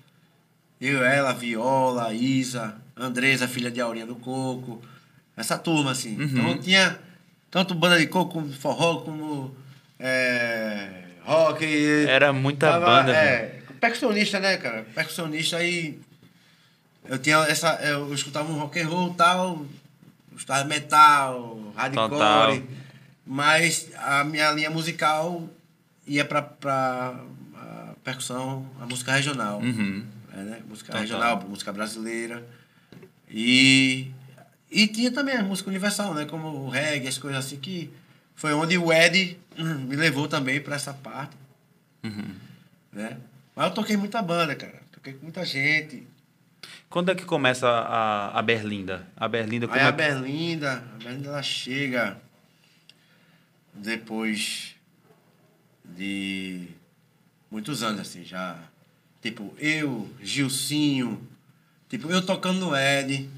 Eu, ela, Viola, Isa, Andresa, filha de Aurinha do Coco. Essa turma, assim. Uhum. Então tinha tanto banda de coco, como forró, como é, rock. Era muita Tava, banda, É, percussionista, né, cara? Percussionista aí. Eu tinha essa. Eu escutava um rock and roll tal. Escutava metal, hardcore. Total. Mas a minha linha musical ia pra a percussão, a música regional. Uhum. É, né? Música Total. regional, música brasileira. E, e tinha também a música universal, né? Como o reggae, as coisas assim, que foi onde o Ed hum, me levou também para essa parte. Uhum. Né? Mas eu toquei muita banda, cara. Toquei com muita gente. Quando é que começa a, a Berlinda? A Berlinda como Aí é a Berlinda, a Berlinda ela chega depois de muitos anos, assim, já. Tipo, eu, Gilcinho, tipo, eu tocando no Ed.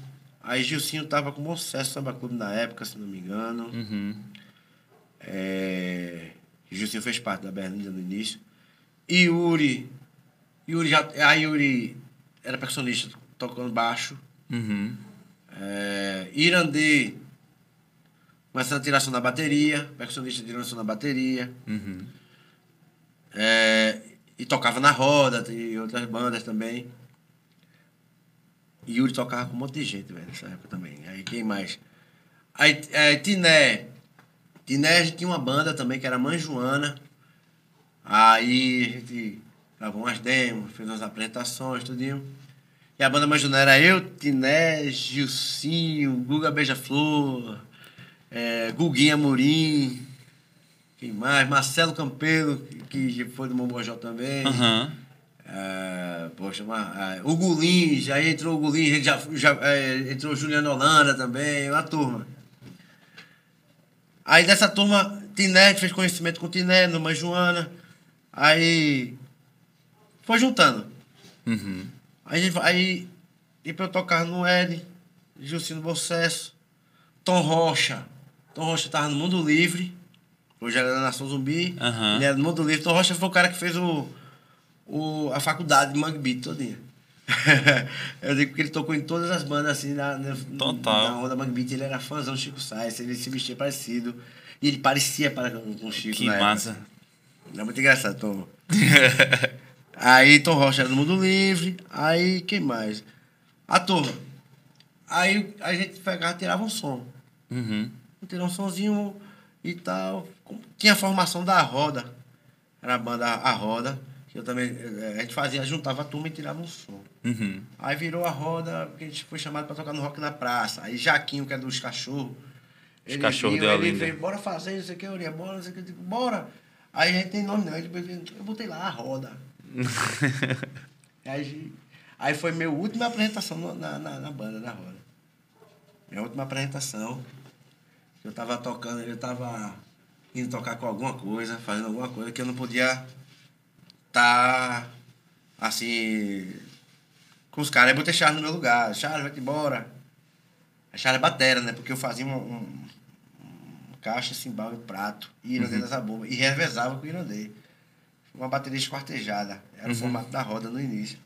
Aí Gilcinho tava com bom sucesso Samba Clube na época, se não me engano. Uhum. É, Gilcinho fez parte da Berlinda no início. E Yuri. Yuri já. A Yuri era percussionista tocando baixo. Uhum. É, Irandê começando a tirar som na bateria, percussionista tirando som na bateria. Uhum. É, e tocava na roda, e outras bandas também. E Yuri tocava com um monte de gente, velho, nessa época também. Aí quem mais? Aí, é, Tiné Tiné, tinha uma banda também, que era Mãe Joana. Aí a gente gravou umas demos, fez umas apresentações, tudinho. E a banda Mãe Joana era eu, Tiné, Gilcinho, Guga Beija-Flor, é, Guguinha Amorim, quem mais? Marcelo Campelo, que foi do Momojó também. Aham. É, poxa, uma, é, o Gulins, aí entrou o Gulins, já, já é, entrou Juliano Holanda também, uma turma. Aí dessa turma, Tiné, fez conhecimento com o Tiné, numa Joana. Aí foi juntando. Uhum. Aí, aí e pra eu tocar no Ed, Juscelino Bolsesso, Tom Rocha. Tom Rocha tava no Mundo Livre. Hoje era da Nação Zumbi. Aham. Ele era no Mundo Livre. Tom Rocha foi o cara que fez o, o, a faculdade de Mangue Beat todinha. (laughs) eu digo que ele tocou em todas as bandas assim na, na, Total. na onda Mangue Beat. Ele era fãzão do Chico Sainz, ele se vestia parecido. E ele parecia para, com o Chico Que na época. massa. É muito engraçado, Tom. (laughs) aí Tom Rocha era no Mundo Livre. Aí quem mais? A turma. Aí a gente pegava e tirava um som. Uhum. Tirava um sonzinho e tal. Tinha a formação da Roda. Era a banda A Roda. Que eu também. eh, A gente fazia, juntava a turma e tirava um som. Uhum. Aí virou a roda, que a gente foi chamado pra tocar no Rock na Praça. Aí Jaquinho, que é dos cachorros. Os cachorros de Ele veio, bora fazer, não sei o que, Uria, bora, não sei o que. Eu digo, bora. Aí a gente tem nome não. Ele, eu botei lá a roda. (laughs) aí, aí foi minha última apresentação na, na, na banda, na roda. Minha última apresentação. Eu tava tocando, eu tava indo tocar com alguma coisa, fazendo alguma coisa que eu não podia tá assim com os caras. Aí botei Charles no meu lugar. Charles, vai embora. A Charles é batera, né? Porque eu fazia um, um, um caixa, cimbal e prato. E irandei dessa bomba. E revezava com o irandei. Uma bateria esquartejada. Era o formato da roda no início.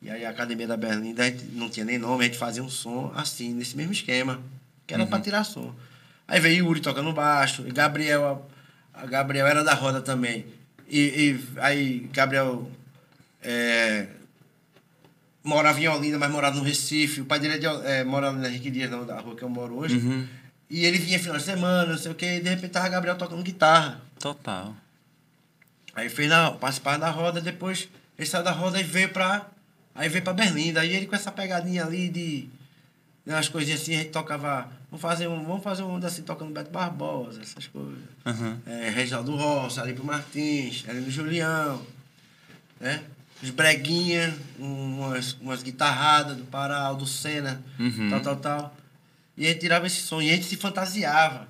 E aí a Academia da Berlinda a gente não tinha nem nome, a gente fazia um som assim, nesse mesmo esquema. Que era pra tirar som. Aí veio Yuri tocando baixo, e Gabriel, a, a Gabriel era da roda também. E, e aí Gabriel é, morava em Olinda, mas morava no Recife. O pai dele é de, é, mora ali na Henrique Dias, não, da rua que eu moro hoje. Uhum. E ele vinha final de semana, não sei o que, e de repente tava Gabriel tocando guitarra. Total. Aí fez na, participar da roda, depois ele saiu da roda e veio pra. Aí veio pra Berlinda. Aí ele com essa pegadinha ali de. Umas coisinhas assim, a gente tocava. Vamos fazer um, vamos fazer um assim, tocando Beto Barbosa, essas coisas. Uhum. É, Reginaldo pro Martins, ali no Julião. Né? Os breguinha, um- umas, umas guitarradas do Pará, do Senna, Uhum. tal, tal, tal. E a gente tirava esse som, e a gente se fantasiava.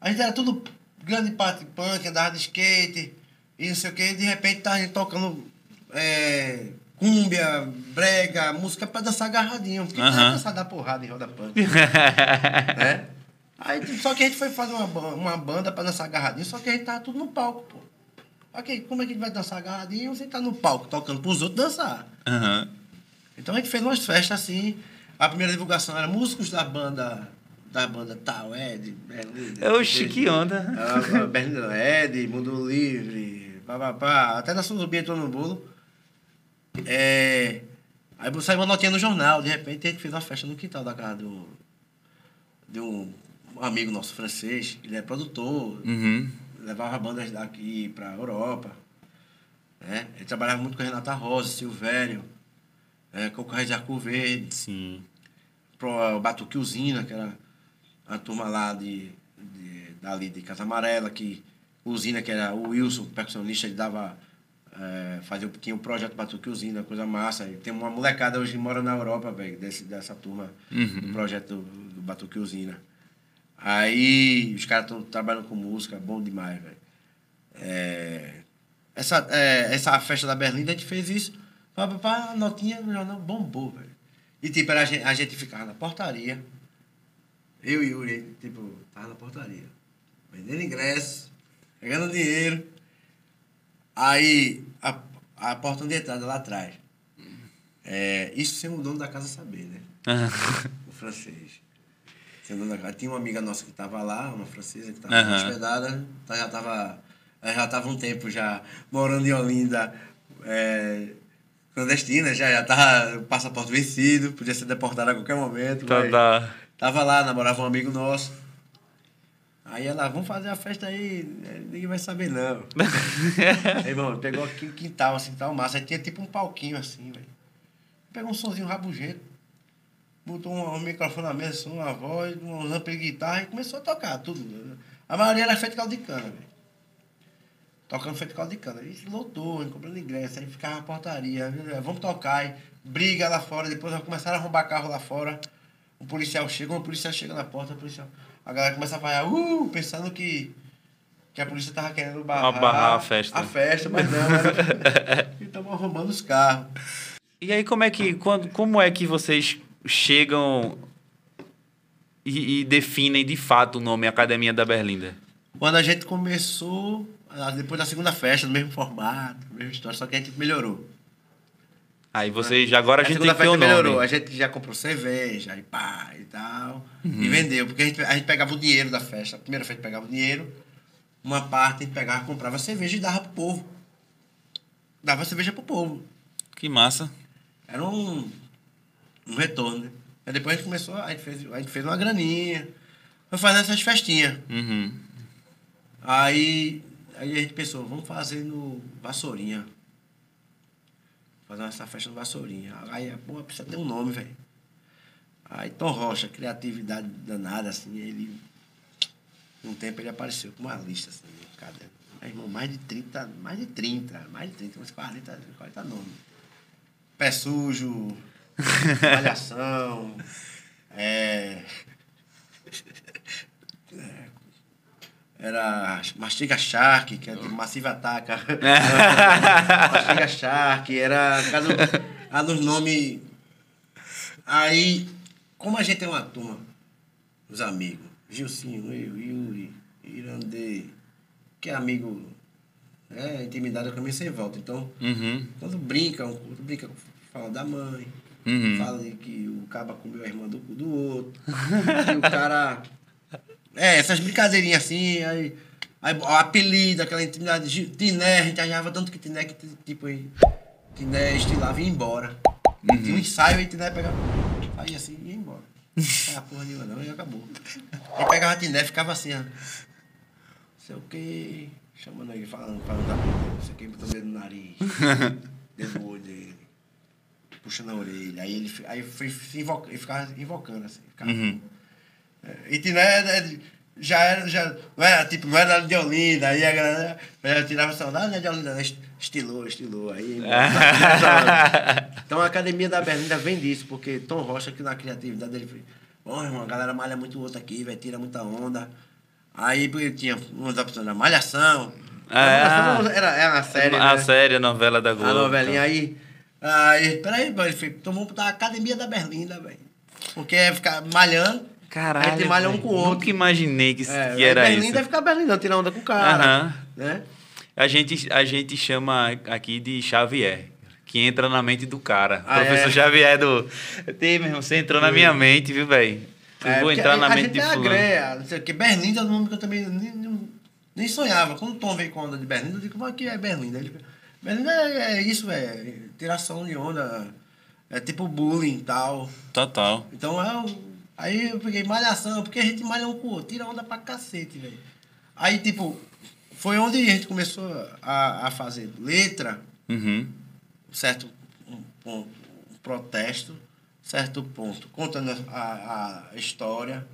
A gente era tudo grande parte punk, andava de skate, e não sei o que, e de repente tá a gente tocando é, cúmbia, brega, música pra dançar agarradinho. Porque uhum. dançar da porrada em roda punk. (laughs) né? Aí, só que a gente foi fazer uma, uma banda pra dançar agarradinho, só que a gente tava tudo no palco, pô. Ok, como é que a gente vai dançar agarradinho? Você tá no palco tocando pros outros dançar. Uhum. Então a gente fez umas festas assim. A primeira divulgação era músicos da banda. Da banda tal, Ed, Berlinda. Oxi, que onda. Ah, não, Ed, Mundo Livre, papapá. Até da Zumbi entrou no bolo. É, aí saiu uma notinha no jornal, de repente a gente fez uma festa no quintal da casa do, de um amigo nosso francês, ele é produtor, Uhum. levava bandas daqui pra Europa. Né? Ele trabalhava muito com Renata Rosa, Silvério, é, com o Correio de Arco Verde, Sim. pro o Batuque Usina, que era a turma lá de, de, dali de Casa Amarela, que Usina, que era o Wilson, percussionista, ele dava. É, fazia, tinha o projeto Batuque Usina, coisa massa. E tem uma molecada hoje que mora na Europa, velho, dessa turma Uhum. do projeto do, do Batuque Usina. Aí os caras estão trabalhando com música, bom demais, velho. É, essa, é, essa festa da Berlinda, a gente fez isso. Pá, pá, pá, notinha no jornal bombou, velho. E tipo, era a gente, a gente ficava na portaria. Eu e Yuri, tipo, tava na portaria. Vendendo ingresso, pegando dinheiro. Aí, a, a porta de entrada lá atrás. É, isso sem o dono da casa saber, né? (laughs) O francês. Sem o dono da casa. Tinha uma amiga nossa que tava lá, uma francesa que tava Aham. hospedada. tá- Já tava, ela já tava um tempo já morando em Olinda. É, clandestina, já, já tava passaporte vencido, podia ser deportada a qualquer momento. Tá, tá. Tava lá, namorava um amigo nosso. Aí ela, vamos fazer a festa aí, eh, ninguém vai saber não. (laughs) aí, irmão, pegou aqui o quintal, assim, tal massa. Aí tinha tipo um palquinho assim, velho. Pegou um sonzinho rabugento, botou um, um microfone na mesa, assim, uma voz, um amplo de guitarra e começou a tocar tudo. A maioria era feito caldo de cana, velho. Tocando feito caldo de cana. E lotou, comprando ingresso, aí ficava a portaria. Vamos tocar, aí, briga lá fora, depois começaram a arrombar carro lá fora. O policial chega, o policial chega na porta, o policial. A galera começa a falar, uh, pensando que, que a polícia tava querendo barrar, barrar a festa. A festa, mas não, era. (laughs) e estavam arrombando os carros. E aí, como é que, quando, como é que vocês chegam e, e definem de fato o nome Academia da Berlinda? Quando a gente começou, ah, depois da segunda festa, no mesmo formato, mesma história, só que a gente melhorou. Aí vocês, agora a gente tem que ter o nome. melhorou. A gente já comprou cerveja e pá e tal. E vendeu. Porque a gente, a gente pegava o dinheiro da festa. A primeira festa pegava o dinheiro. Uma parte a gente pegava, comprava cerveja e dava pro povo. Dava cerveja pro povo. Que massa. Era um, um retorno, né? Aí depois a gente começou, a gente fez, a gente fez uma graninha. Foi fazendo essas festinhas. Uhum. Aí, aí a gente pensou, vamos fazer no Vassourinha. Fazer essa festa no Vassourinha. Aí, pô, precisa ter um nome, velho. Aí Tom Rocha, criatividade danada, assim, ele. Um tempo ele apareceu com uma lista, assim, no caderno. Aí, irmão, mais de 30, mais de 30, mais de 30, uns 40, 40 nomes. Pé sujo, (laughs) malhação, é. Era Mastiga Shark, que é de Massive Ataca. (laughs) (laughs) Mastiga Shark, era cada um, cada um nome. Aí, como a gente tem uma turma, os amigos, Gilcinho, eu, Yuri, Irandê, que é amigo, é intimidade com mim sem volta. Então, Uhum. quando brinca, um quando brinca, fala da mãe, Uhum. fala que o caba comeu a irmã do do outro, (laughs) que o cara. É, essas brincadeirinhas assim, aí. Aí o apelido, aquela intimidade. Tiné, a gente achava tanto que Tiné que tipo aí. Tiné estilava e ia embora. Tinha um ensaio e Tiné pegava. Aí assim e ia embora. Não pegava porra nenhuma não e acabou. Aí pegava Tiné ficava assim, ó. Não sei o que. Chamando aí, falando, falando da porra, não sei o que, botando dedo no nariz. (laughs) dedo no olho dele. Puxando a orelha. Aí ele, aí foi, se invoca, ele ficava invocando assim. Ficava, Uhum. É, E Tiné é- já era, já, não era, tipo, não era de Olinda, aí a galera já tirava saudade, não é de Olinda, não, estilou, estilou, aí... (laughs) então a Academia da Berlinda vem disso, porque Tom Rocha, que na criatividade dele, foi, ó, irmão, a galera malha muito outro aqui, vai tira muita onda. Aí porque tinha umas opções da Malhação, Ah. Malhação era, era uma série, a né? série, a novela da Globo. A novelinha aí. Aí, peraí, ele foi, então vamos botar a Academia da Berlinda, velho. Porque é ficar malhando, Caralho. a gente malha um velho. com o outro. Nunca imaginei que, É, que era Berlim isso. deve ficar Berlim, não, tirar onda com o cara. Aham. Né? A gente, a gente chama aqui de Xavier, que entra na mente do cara. Ah, Professor é? Xavier do. Tem, meu irmão, você entrou na minha mente, viu, velho? Eu vou porque entrar a, na a mente de tem a fulano. greia, não sei o que. Berlinda é um nome que eu também nem, nem, sonhava. Quando o Tom veio com a onda de Berlinda, eu digo, é que é Berlinda? Ele, Berlinda é, é isso, é tiração de onda, é tipo bullying e tal. Total. Então é o- Aí eu peguei malhação, porque a gente malha um com o outro, tira onda pra cacete, velho. Aí, tipo, foi onde a gente começou a, a fazer letra, Uhum. certo um ponto, um protesto, certo ponto, contando a, a história,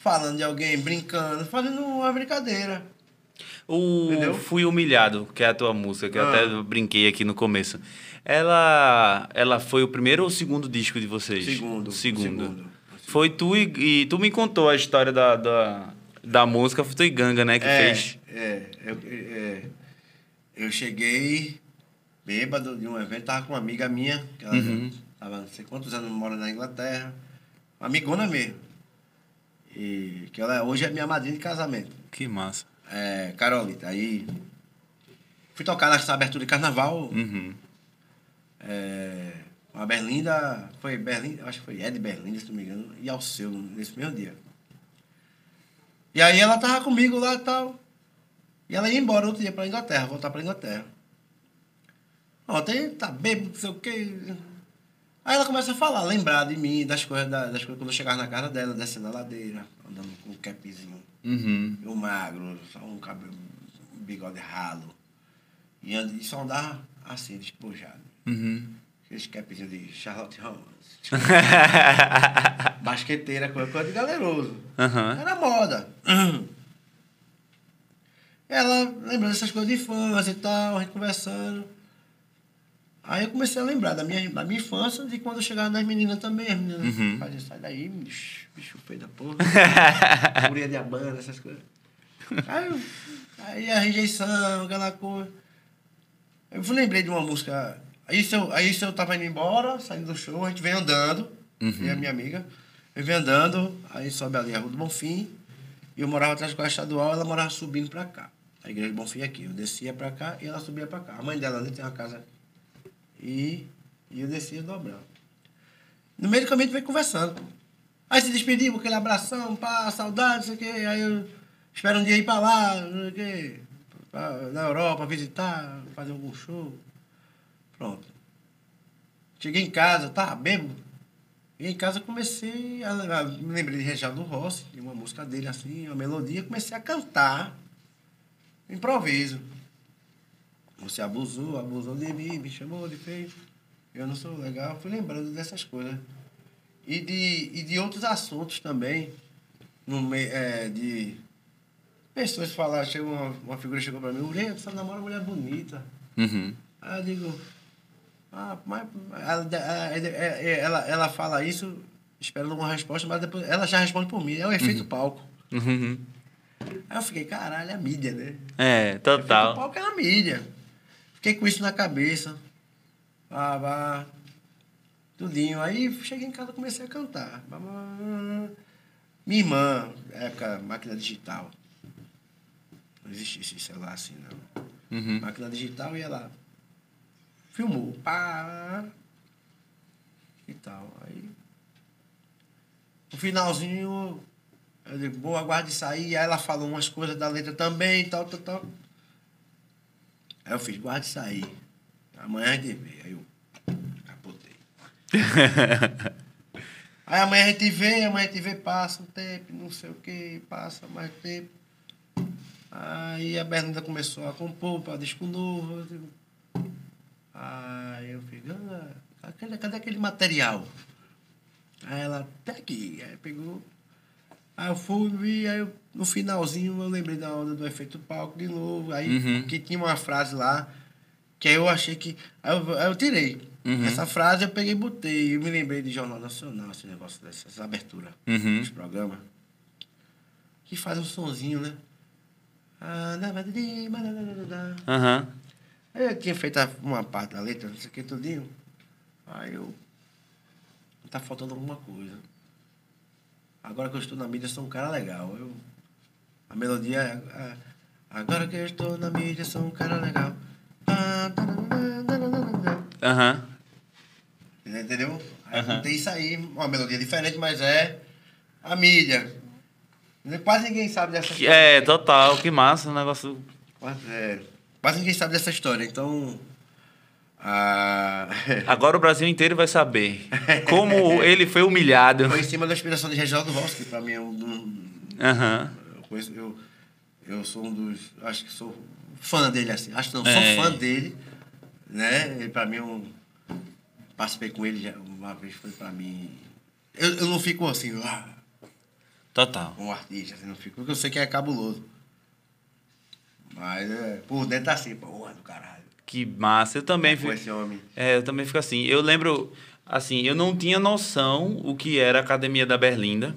falando de alguém brincando, fazendo uma brincadeira. O Entendeu? Fui Humilhado, que é a tua música, que eu Ah. até brinquei aqui no começo. Ela, ela foi o primeiro ou o segundo disco de vocês? Segundo, Segundo. segundo. Foi tu e, e tu me contou a história da, da, da música, foi tu e Ganga, né, que é, fez. É, eu, é, eu cheguei bêbado de um evento, tava com uma amiga minha, que ela Uhum. tava não sei quantos anos mora na Inglaterra, uma amigona mesmo. E que ela hoje é minha madrinha de casamento. Que massa. É, Carolita. Aí fui tocar nessa abertura de carnaval. Uhum. É, a Berlinda, foi Berlinda, acho que foi Ed Berlinda, se não me engano, e ao seu nesse mesmo dia. E aí ela tava comigo lá e tal. E ela ia embora outro dia pra Inglaterra, voltar pra Inglaterra. Ontem tá bêbado, não sei o quê. Aí ela começa a falar, lembrar de mim, das coisas, da- das coisas quando eu chegava na casa dela, descendo a ladeira, andando com um capzinho. Uhum. Eu magro, só um cabelo, um bigode ralo. E, e só andava assim, despojado. Uhum. Aqueles capzinhos de Charlotte Holmes. (laughs) Basqueteira, coisa, coisa de galeroso. Aham. Era moda. (clears throat) Ela lembrando dessas coisas de infância e tal, a gente conversando. Aí eu comecei a lembrar da minha, da minha infância, de quando eu chegava nas meninas também. As meninas Uhum. faziam, sai daí, bicho, bicho feio da porra. (laughs) Guria de abana, essas coisas. Aí, aí a rejeição, aquela coisa. Eu lembrei de uma música. Aí se eu, aí se eu tava indo embora, saindo do show, a gente vem andando, Uhum. e a minha amiga, eu vem andando, aí sobe ali a Rua do Bonfim, e eu morava atrás da estadual, ela morava subindo pra cá. A igreja do Bonfim aqui. Eu descia pra cá e ela subia pra cá. A mãe dela ali tem uma casa. E, e eu descia dobrando. No meio do caminho a gente conversando. Aí se despediu, aquele abração, pá, saudade, não sei o quê. Aí eu espero um dia ir pra lá, não sei o quê, pra, na Europa, visitar, fazer algum show. Pronto. Cheguei em casa, tava bêbado. E em casa comecei a, a- me lembrei de Reginaldo Rossi, de uma música dele assim, uma melodia, comecei a cantar. Improviso. Você abusou, abusou de mim, me chamou de feio. Eu não sou legal. Fui lembrando dessas coisas. E de, e de outros assuntos também. No é, de pessoas falaram, chegou uma, uma figura chegou pra mim, Ureia, você namora uma mulher bonita. Uhum. Aí eu digo, ah, mas ela, ela, ela, ela fala isso esperando uma resposta, mas depois ela já responde por mim. É o efeito palco. Uhum. Aí eu fiquei, caralho, é a mídia, né? É, Efeito total. palco é a mídia. Fiquei com isso na cabeça. Ah, vá. Tudinho. Aí cheguei em casa e comecei a cantar. Minha irmã, época máquina digital. Não existia esse celular assim, não. Uhum. Máquina digital e ela filmou. Pá. E tal. Aí. No finalzinho, eu digo, boa, aguarde sair. Aí ela falou umas coisas da letra também, tal, tal, tal. Aí eu fiz, guarde sair. Amanhã a gente vê. Aí eu capotei. (laughs) Aí amanhã a gente vê, amanhã a gente vê, passa um tempo, não sei o que, passa mais tempo. Aí a Berlinda começou a compor para disco novo. eu digo, Aí eu fiz, ah, cadê, cadê aquele material? Aí ela, até aqui. Aí pegou. Aí eu fui, vi, aí eu, no finalzinho eu lembrei da onda do efeito palco de novo. Aí Uhum. que tinha uma frase lá que aí eu achei que. Aí eu, aí eu tirei. Uhum. Essa frase eu peguei e botei. Eu me lembrei de Jornal Nacional, esse negócio dessas aberturas Uhum. dos programas. Que faz um sonzinho, né? Ah, Aí eu tinha feito a- uma parte da letra, não sei o que, tudinho. Aí eu. Tá faltando alguma coisa. Agora que eu estou na mídia, sou um cara legal. Eu, a melodia é. é, Agora que eu estou na mídia, sou um cara legal. Tananana, tananana. Aham. Entendeu? Aí eu Aham. botei isso aí, uma melodia diferente, mas é a mídia. Quase ninguém sabe dessa Que- É, total. Que massa o negócio. Quase, é, quase ninguém sabe dessa história, então. Ah, (laughs) Agora o Brasil inteiro vai saber como ele foi humilhado. foi em cima da inspiração de Reginaldo Rossi, que pra mim é um. um- Aham. eu, eu, eu sou um dos. Acho que sou fã dele, assim. Acho que não, É. sou fã dele. Né? Ele pra mim é um. Participei com ele já uma vez, foi pra mim. Eu, eu não fico assim, ah, Total. como artista, assim, não fico, porque eu sei que é cabuloso. Mas é, por dentro tá assim, porra do caralho. Que massa. Eu também Com fico. esse homem. É, eu também fico assim. Eu lembro, assim, eu não tinha noção o que era a Academia da Berlinda.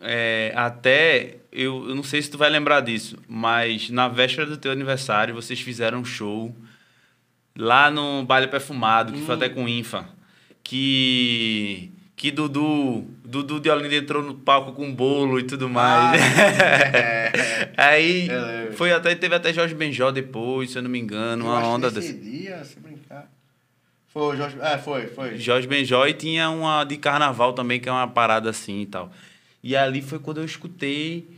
É, até, eu, eu não sei se tu vai lembrar disso, mas na véspera do teu aniversário, vocês fizeram um show lá no Baile Perfumado, que foi até com Infa, que... Que Dudu, Dudu de Olinda entrou no palco com bolo e tudo mais. (laughs) Aí Eu lembro. foi até, teve até Jorge Benjó depois, se eu não me engano, Eu uma onda dessa. dia, se brincar. Foi Jorge. É, foi, foi. Jorge Benjó e tinha uma de carnaval também, que é uma parada assim e tal. E ali foi quando eu escutei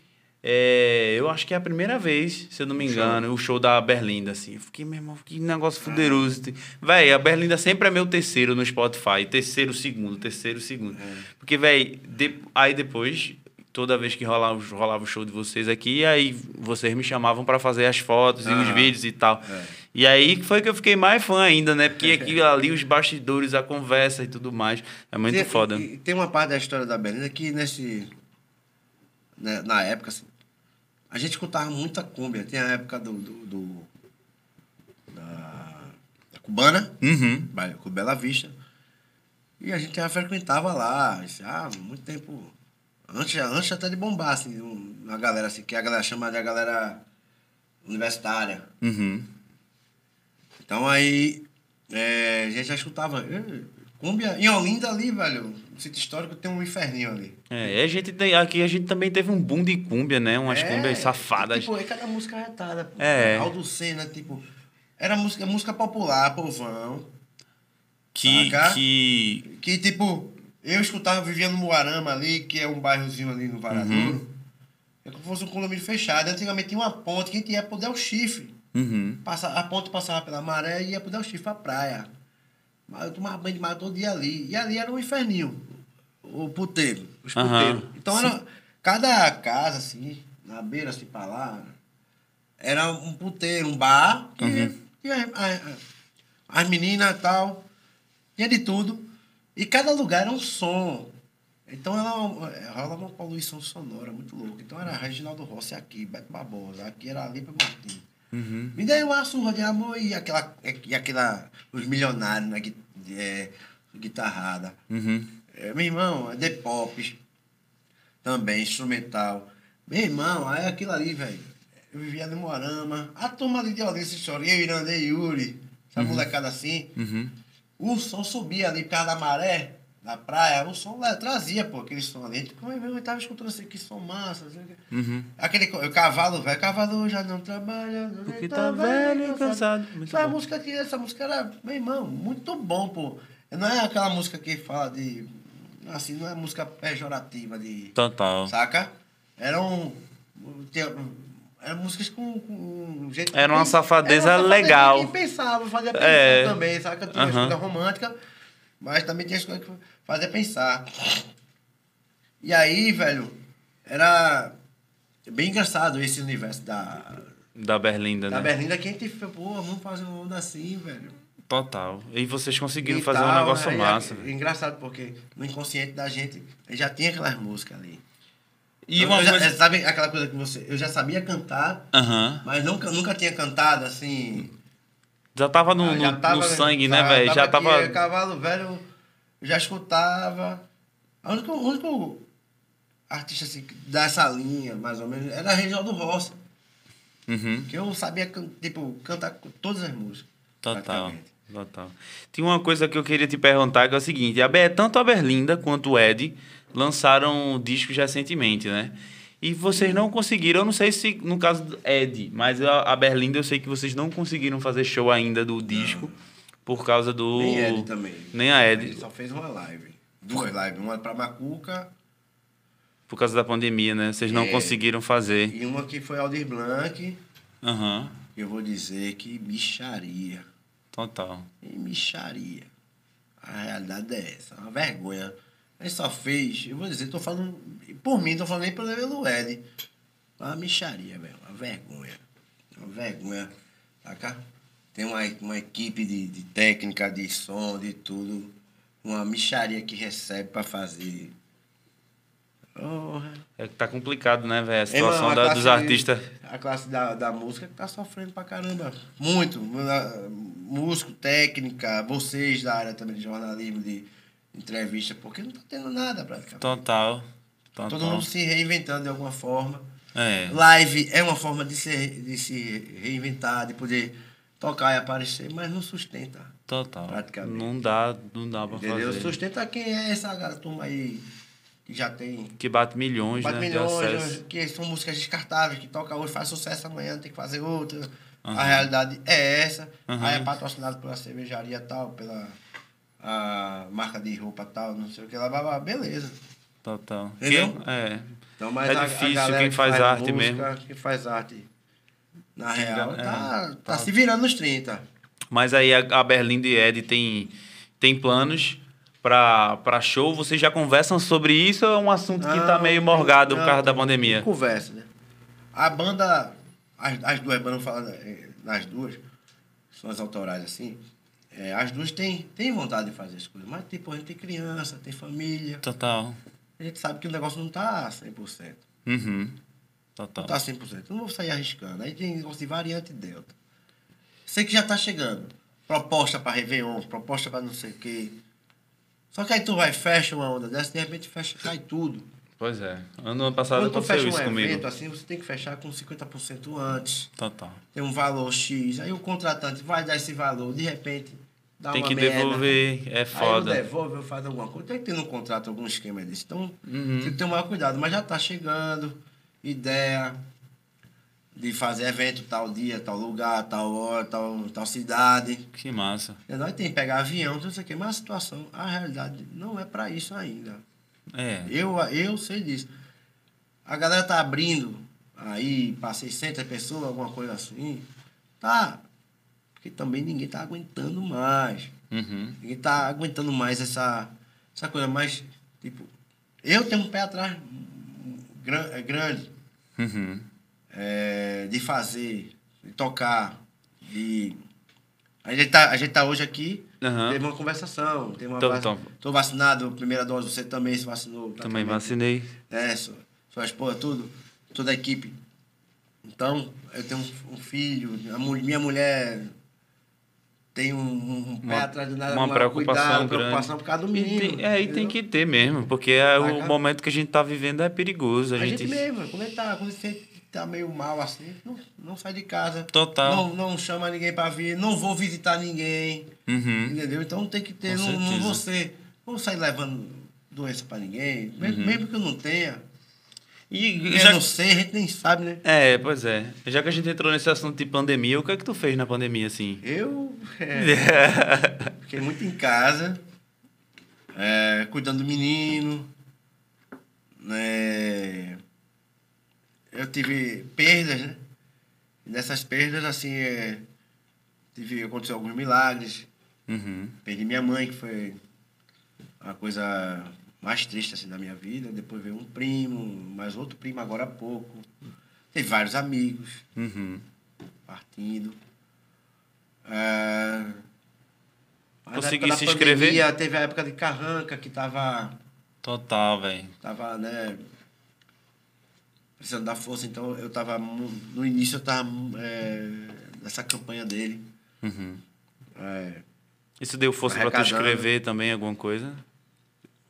É, eu acho que é a primeira vez, se eu não me engano, o show da Berlinda, assim. Eu fiquei, meu irmão, que negócio fuderoso. Véi, a Berlinda sempre é meu terceiro no Spotify. Terceiro, segundo, terceiro, segundo. Porque, véi, de- aí depois, toda vez que rolava, rolava o show de vocês aqui, aí vocês me chamavam pra fazer as fotos e os Aham. vídeos e tal. É. E aí foi que eu fiquei mais fã ainda, né? Porque aqui, (laughs) ali, os bastidores, a conversa e tudo mais. É muito Tem- foda. Tem uma parte da história da Belinda que nesse. né, na época, assim, a gente escutava muita cúmbia. Tem a época do. do, do- da, da cubana, Uhum. Com Bela Vista. E a gente já frequentava lá, isso, ah, muito tempo. Antes, antes até de bombar, assim, um- uma galera assim, que a galera chama de a galera universitária. Uhum. Então aí é, a gente já escutava. eh, Cúmbia, em Olinda ali, velho, sítio histórico tem um inferninho ali. É, a gente tem, aqui a gente também teve um boom de cúmbia, né? Umas É, cúmbias safadas. Tipo, é cada música retada. pô. É. Aldo Senna, tipo. Era música, música popular, povão. que, saca? que. Que, tipo, eu escutava, vivia no Moarama ali, que é um bairrozinho ali no Varadouro. É como se fosse um condomínio fechado. Antigamente tinha uma ponte que a gente ia pro Del Chifre. Uhum. Passa, a ponte passava pela maré e ia pro Del Chifre, pra praia. Mas eu tomava banho de mar todo dia ali. E ali era um inferninho. O puteiro. Os puteiros. Então era. Cada casa, assim, na beira, assim, pra lá, era um puteiro, um bar. Que, Uhum. que a- as meninas e tal. Tinha de tudo. E cada lugar era um som. Então ela é, rola uma poluição sonora muito louca. Então era Reginaldo Rossi aqui, Beto Barbosa, aqui era Lipa Martins. Uhum. Me dei uma surra de amor e aquela, e aquela os milionários na gui- é, guitarrada. Uhum. É, meu irmão, é The Pop também, instrumental. Meu irmão, aí aquilo ali, velho. Eu vivia no Moarama. A turma ali de Olinda, Chorinha, Irandê Yuri, essa molecada assim. Uhum. O som subia ali por causa da maré, da praia, o som lá, trazia, pô, aquele som ali. Como eu tava escutando assim, que som massa. Assim, Uhum. Aquele o cavalo, velho, cavalo já não trabalha. Porque tá velho e cansado. Muito Essa bom. música aqui, essa música era, meu irmão, muito bom, pô. Não é aquela música que fala de. Assim, não é música pejorativa de. Total. Saca? Eram. Eram músicas com, com um jeito. Era uma safadeza era uma legal. Que pensava, fazia pensar É. também, saca? Tinha as Aham. coisas românticas, mas também tinha as coisas que fazia pensar. E aí, velho, era bem engraçado esse universo da, Da Berlinda, da né? Berlinda que a gente pô, vamos fazer uma onda assim, velho. Total. E vocês conseguiram E fazer um tal, negócio aí, massa. É, engraçado, porque no inconsciente da gente já tinha aquelas músicas ali. E uma já- coisa. Sabe aquela coisa que você. Eu já sabia cantar, mas nunca, nunca tinha cantado assim. Já tava no, Ah, no, já tava, no sangue, né, já velho? Já aqui, tava. eh, Cavalo velho, já escutava. A única, o único artista assim, que dá essa linha, mais ou menos, era Reginaldo Rossi. Uhum. Que eu sabia, tipo, cantar todas as músicas. Total. Total. Tinha uma coisa que eu queria te perguntar, que é o seguinte: a Be- tanto a Berlinda quanto o Ed lançaram discos recentemente, né? E vocês não conseguiram, eu não sei se no caso do Ed, mas a, a Berlinda eu sei que vocês não conseguiram fazer show ainda do disco por causa do. Nem Ed também. Nem a Ed. Ele só fez uma live. Duas lives. Uma pra Macuca Por causa da pandemia, né? Vocês não É. conseguiram fazer. e uma que foi Aldir Blanc. Aham. Eu vou dizer que micharia. Total. E micharia. A realidade é essa. Uma vergonha. Gente só fez, eu vou dizer, tô falando por mim, tô falando nem pelo pelo Ed. Uma micharia, velho. Uma vergonha. Uma vergonha. Saca? Tem uma, uma equipe de, de técnica, de som, de tudo. Uma micharia que recebe pra fazer. Porra. É que tá complicado, né, velho? A situação mano, a da- classe- dos artistas. A classe da, da música tá sofrendo pra caramba. Muito. Músico, técnica, vocês da área também de jornalismo, de entrevista, porque não tá tendo nada praticamente. Total. Total. Todo mundo se reinventando de alguma forma. É. Live é uma forma de se, de se reinventar, de poder tocar e aparecer, mas não sustenta. Total. Praticamente. Não dá, não dá pra Entendeu? fazer. Sustenta quem é essa galera, turma aí que já tem Que bate milhões, Bate né, de milhões, que são músicas descartáveis, que toca hoje, faz sucesso amanhã, tem que fazer outra. Aham. A realidade é essa. Aham. Aí é patrocinado pela cervejaria tal, pela a marca de roupa tal, não sei o que lá, blá, blá, beleza. Total. Entendeu? Quem- é. Então, mas É a- a difícil galera quem que faz arte música, Quem faz arte, na real, é, tá, tá tá. se virando nos 30. Mas aí a, a Berlinda e Ed tem, tem planos pra show? Vocês já conversam sobre isso ou é um assunto que tá Não, meio tem- morgado por não, causa da tem- pandemia? Conversa, né? A banda, as, as duas bandas falando eh, nas duas, são as autorais assim, eh, as duas têm, têm vontade de fazer as coisas, mas tipo, a gente tem criança, tem família, Total. a gente sabe que o negócio não tá 100%. Uhum. Total. Não tá 100%. Eu não vou sair arriscando. Aí tem negócio de variante delta. Sei que já tá chegando. Proposta para Réveillon, proposta para não sei o quê. Só que aí tu vai, fecha uma onda dessa, de repente fecha, cai tudo. Pois é. Ano passado Quando tu aconteceu fecha isso um comigo. evento assim, você tem que fechar com 50% antes. Total. Tem um valor X. Aí o contratante vai dar esse valor, de repente dá Tem uma que merda. devolver. É Aí eu foda. devolvo, eu faço alguma coisa. Tem que ter no contrato algum esquema desse. Então, Uhum. tem que ter o maior cuidado. Mas já tá chegando ideia de fazer evento tal dia, tal lugar, tal hora, tal, tal cidade. Que massa. E nós tem que pegar avião, não sei o quê. Mas a situação, a realidade não é para isso ainda. É. Eu, eu sei disso. A galera tá abrindo aí para 600 pessoas, alguma coisa assim. Tá. Porque também ninguém tá aguentando mais. Uhum. Ninguém tá aguentando mais essa, essa coisa. Mas, tipo, eu tenho um pé atrás gran- é grande Uhum. É, de fazer, de tocar, de... A gente tá, a gente tá hoje aqui, Aham. teve uma conversação, teve uma Tô- vac- tô. vacinado, primeira dose, você também se vacinou. Também praticamente. vacinei. É, sua, sua esposa, tudo, toda a equipe. Então, eu tenho um, um filho, a minha mulher tem um, um pé Uma- atrás de nada, uma um preocupação cuidado, grande. preocupação por causa do E menino. tem- é, e tem que ter mesmo, porque é o momento que a gente tá vivendo é perigoso. A, A gente, gente mesmo, quando ele tá, quando você tá meio mal assim, não, não sai de casa. Total. Não, não chama ninguém pra vir, não vou visitar ninguém. Uhum. Entendeu? Então tem que ter, não, não vou ser, não vou sair levando doença pra ninguém, Uhum. mesmo, mesmo que eu não tenha. E Eu já, não sei, a gente nem sabe, né? É, pois é. Já que a gente entrou nesse assunto de pandemia, o que é que tu fez na pandemia, assim? Eu (laughs) é, fiquei muito em casa, é, cuidando do menino. né? Eu tive perdas, né? E nessas perdas, assim, é, tive, aconteceu alguns milagres. Uhum. Perdi minha mãe, que foi a coisa mais triste assim, da minha vida. Depois veio um primo, mais outro primo agora há pouco. Teve vários amigos Uhum. partindo. É... Consegui se inscrever? Teve a época de Carranca, que tava, Total, velho. tava né, precisando da força. Então, eu tava... mu- No início, eu tava é, nessa campanha dele. Uhum. É, Isso deu força pra tu escrever também alguma coisa?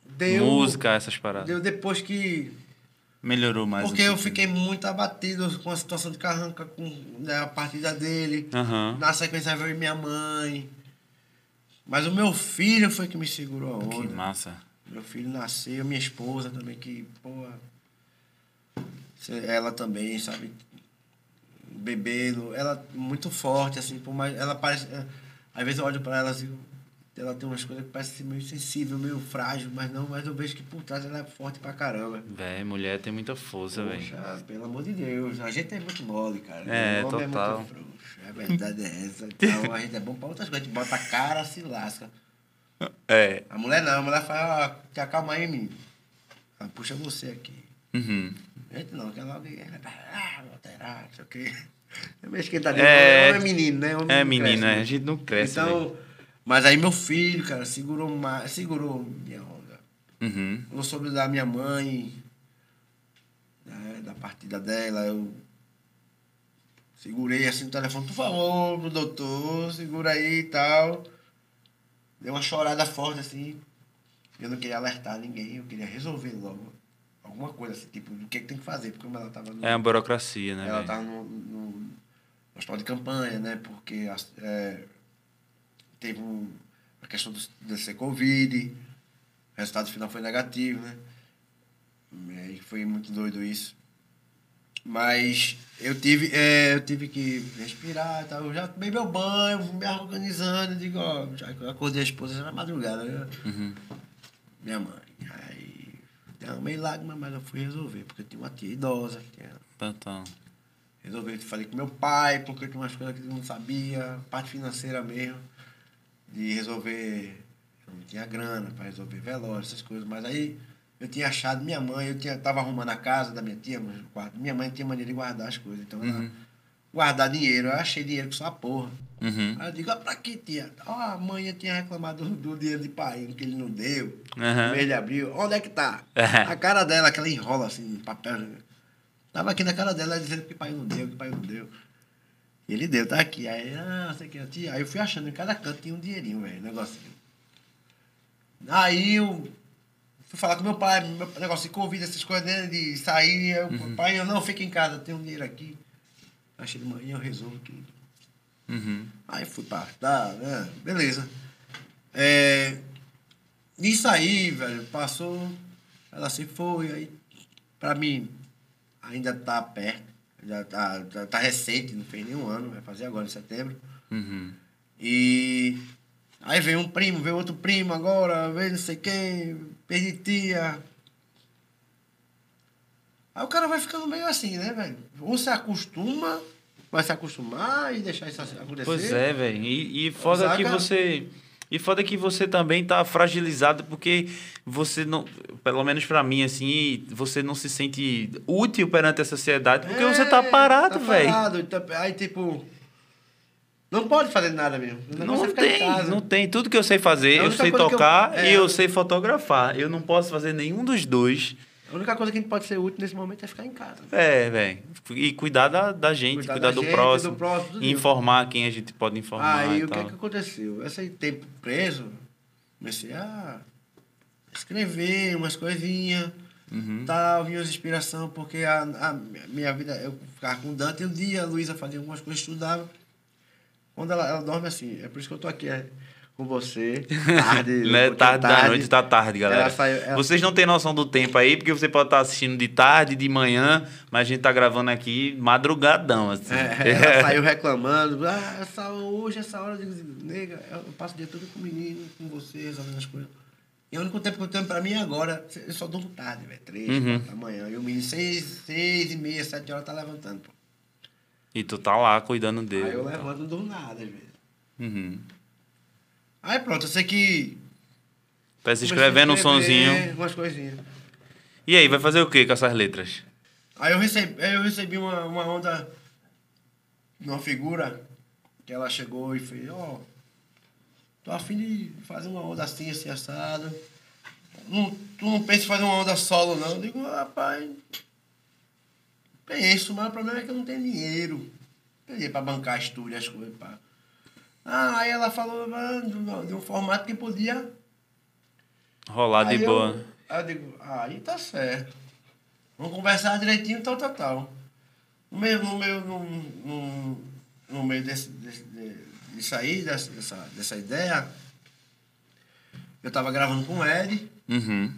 deu, Música, essas paradas. Deu depois que... Melhorou mais. Porque um eu fiquei muito abatido com a situação de Carranca, com né, a partida dele. Aham. Na sequência veio minha mãe. Mas o meu filho foi que me segurou a Que onda. massa. Meu filho nasceu, minha esposa também, que, pô. Ela também, sabe? Bebendo. Ela muito forte, assim, por mais. Ela parece. é, Às vezes eu olho pra ela assim. Ela tem umas coisas que parecem ser meio sensível, meio frágil, mas não, mas eu vejo que por trás ela é forte pra caramba. Véi, mulher tem muita força, velho. Poxa, pelo amor de Deus. A gente é muito mole, cara. É, o homem total. é muito frouxo. A verdade é essa. Então a gente é bom pra outras coisas. A gente bota a cara, se lasca. É. A mulher não, a mulher fala, ah, te acalma aí, menino. Ela puxa você aqui. Uhum. Gente não, que ela logo. Ah, vou alterar, não sei o quê. É meio esquentadinho. É. É menino, né? Homem É, não menina, cresce, é, né? a gente não cresce, Então, mas aí meu filho, cara, segurou mais, segurou minha onda. Uhum. Falou sobre da minha mãe, né, da partida dela, eu segurei assim no telefone, por favor, pro doutor, segura aí e tal. Deu uma chorada forte assim. Eu não queria alertar ninguém, eu queria resolver logo alguma coisa assim, tipo, o que, que tem que fazer, porque ela tava no, É uma burocracia, né, ela velho? tava no, no, hospital de campanha, né? Porque é, teve um, a questão do, de ser Covid, o resultado final foi negativo, né? E foi muito doido isso. Mas eu tive, é, eu tive que respirar tal. Eu já tomei meu banho, me organizando. Digo, ó, já eu acordei a esposa na madrugada. né? Uhum. Minha mãe. Aí derramei lágrimas, mas eu fui resolver, porque eu tinha uma tia idosa, tinha Então. Resolvi, falei com meu pai, porque tinha umas coisas que eu não sabia, parte financeira mesmo, de resolver. Eu não tinha grana para resolver velório, essas coisas. Mas aí eu tinha achado minha mãe, eu tinha, tava arrumando a casa da minha tia, mas o quarto. Minha mãe tinha maneira de guardar as coisas. Então ela guardar dinheiro, eu achei dinheiro com sua porra. Uhum. Aí eu digo, ah, pra que, tia? Ah, a mãe tinha reclamado do, do dinheiro de pai que ele não deu. Aham. No mês de abril. Onde é que tá? É. A cara dela, que ela enrola assim, no papel. Tava aqui na cara dela dizendo que pai não deu, que pai não deu. E ele deu, tá aqui. Aí, ah, sei que tia. Aí eu fui achando, em cada canto tinha um dinheirinho, velho, negocinho. Aí eu fui falar com meu pai, meu negócio de convida, essas coisas né, de sair. Eu, Pai, eu não, fica em casa, tem um dinheiro aqui. Achei de manhã, eu resolvo tudo. Uhum. Aí fui tá, né? Beleza. É, isso aí, velho, passou, ela se foi, aí pra mim ainda tá perto, já tá, já tá recente, não fez nenhum ano, vai fazer agora em setembro. Uhum. E aí veio um primo, veio outro primo agora, veio não sei quem, perdi tia. Aí o cara vai ficando meio assim, né, velho? Ou se acostuma, vai se acostumar e deixar isso acontecer. Pois é, velho. E, e foda Saca? que você. E foda que você também tá fragilizado porque você não. Pelo menos pra mim, assim, você não se sente útil perante a sociedade porque você tá É, parado, tá velho. parado, tá- Aí, tipo. Não pode fazer nada mesmo. Não é tem, não tem. Tudo que eu sei fazer, É eu sei que eu- tocar é. e eu sei fotografar. Eu não posso fazer nenhum dos dois. A única coisa que a gente pode ser útil nesse momento é ficar em casa. É, velho. E cuidar da, da gente, Cuidar cuidar, da do, gente, próximo, do próximo, e informar quem a gente pode informar. Aí o que, é que aconteceu? Esse tempo preso, comecei a escrever umas coisinhas, Uhum. tal, vinha as inspiração, porque a, a minha vida, eu ficava com o Dante, e um dia a Luísa fazia algumas coisas, estudava. Quando ela, ela dorme assim, é por isso que eu tô aqui é, com você, (laughs) tarde, Né? pouquinho Tarde da noite, tá tarde, galera. Ela saiu- ela- Vocês não têm noção do tempo aí, porque você pode estar assistindo de tarde, de manhã, mas a gente tá gravando aqui madrugadão, assim. É, (laughs) ela saiu reclamando, ah, essa, hoje, essa hora, eu digo, nega, eu passo o dia todo com o menino, com você, resolvendo as coisas. E o único tempo que eu tenho pra mim é agora, eu só durmo tarde, velho, três, Uhum. quatro da manhã. E o menino, seis, seis e meia, sete horas, tá levantando, pô. E tu tá lá cuidando dele. Aí eu levanto, não durmo nada, às vezes. Uhum. Aí pronto, eu sei que... Tá se escrevendo um sonzinho. Umas coisinhas. E aí, vai fazer o que com essas letras? Aí eu recebi, aí eu recebi uma, uma onda de uma figura que ela chegou e fez, ó, tô afim de fazer uma onda assim, assim, assado. Não, tu não pensa em fazer uma onda solo, não. Eu digo, rapaz, penso, mas o problema é que eu não tenho dinheiro. Peguei pra bancar estúdio, as coisas, pá. Ah, aí ela falou ah, de um- de um formato que podia Rolar de Aí eu- boa. Aí eu digo, aí tá certo. Vamos conversar direitinho, tal, tal, tal. No meio, no meio, no, no, no meio desse, desse, de- disso aí, dessa, dessa, dessa ideia, eu tava gravando com o Ed, Uhum.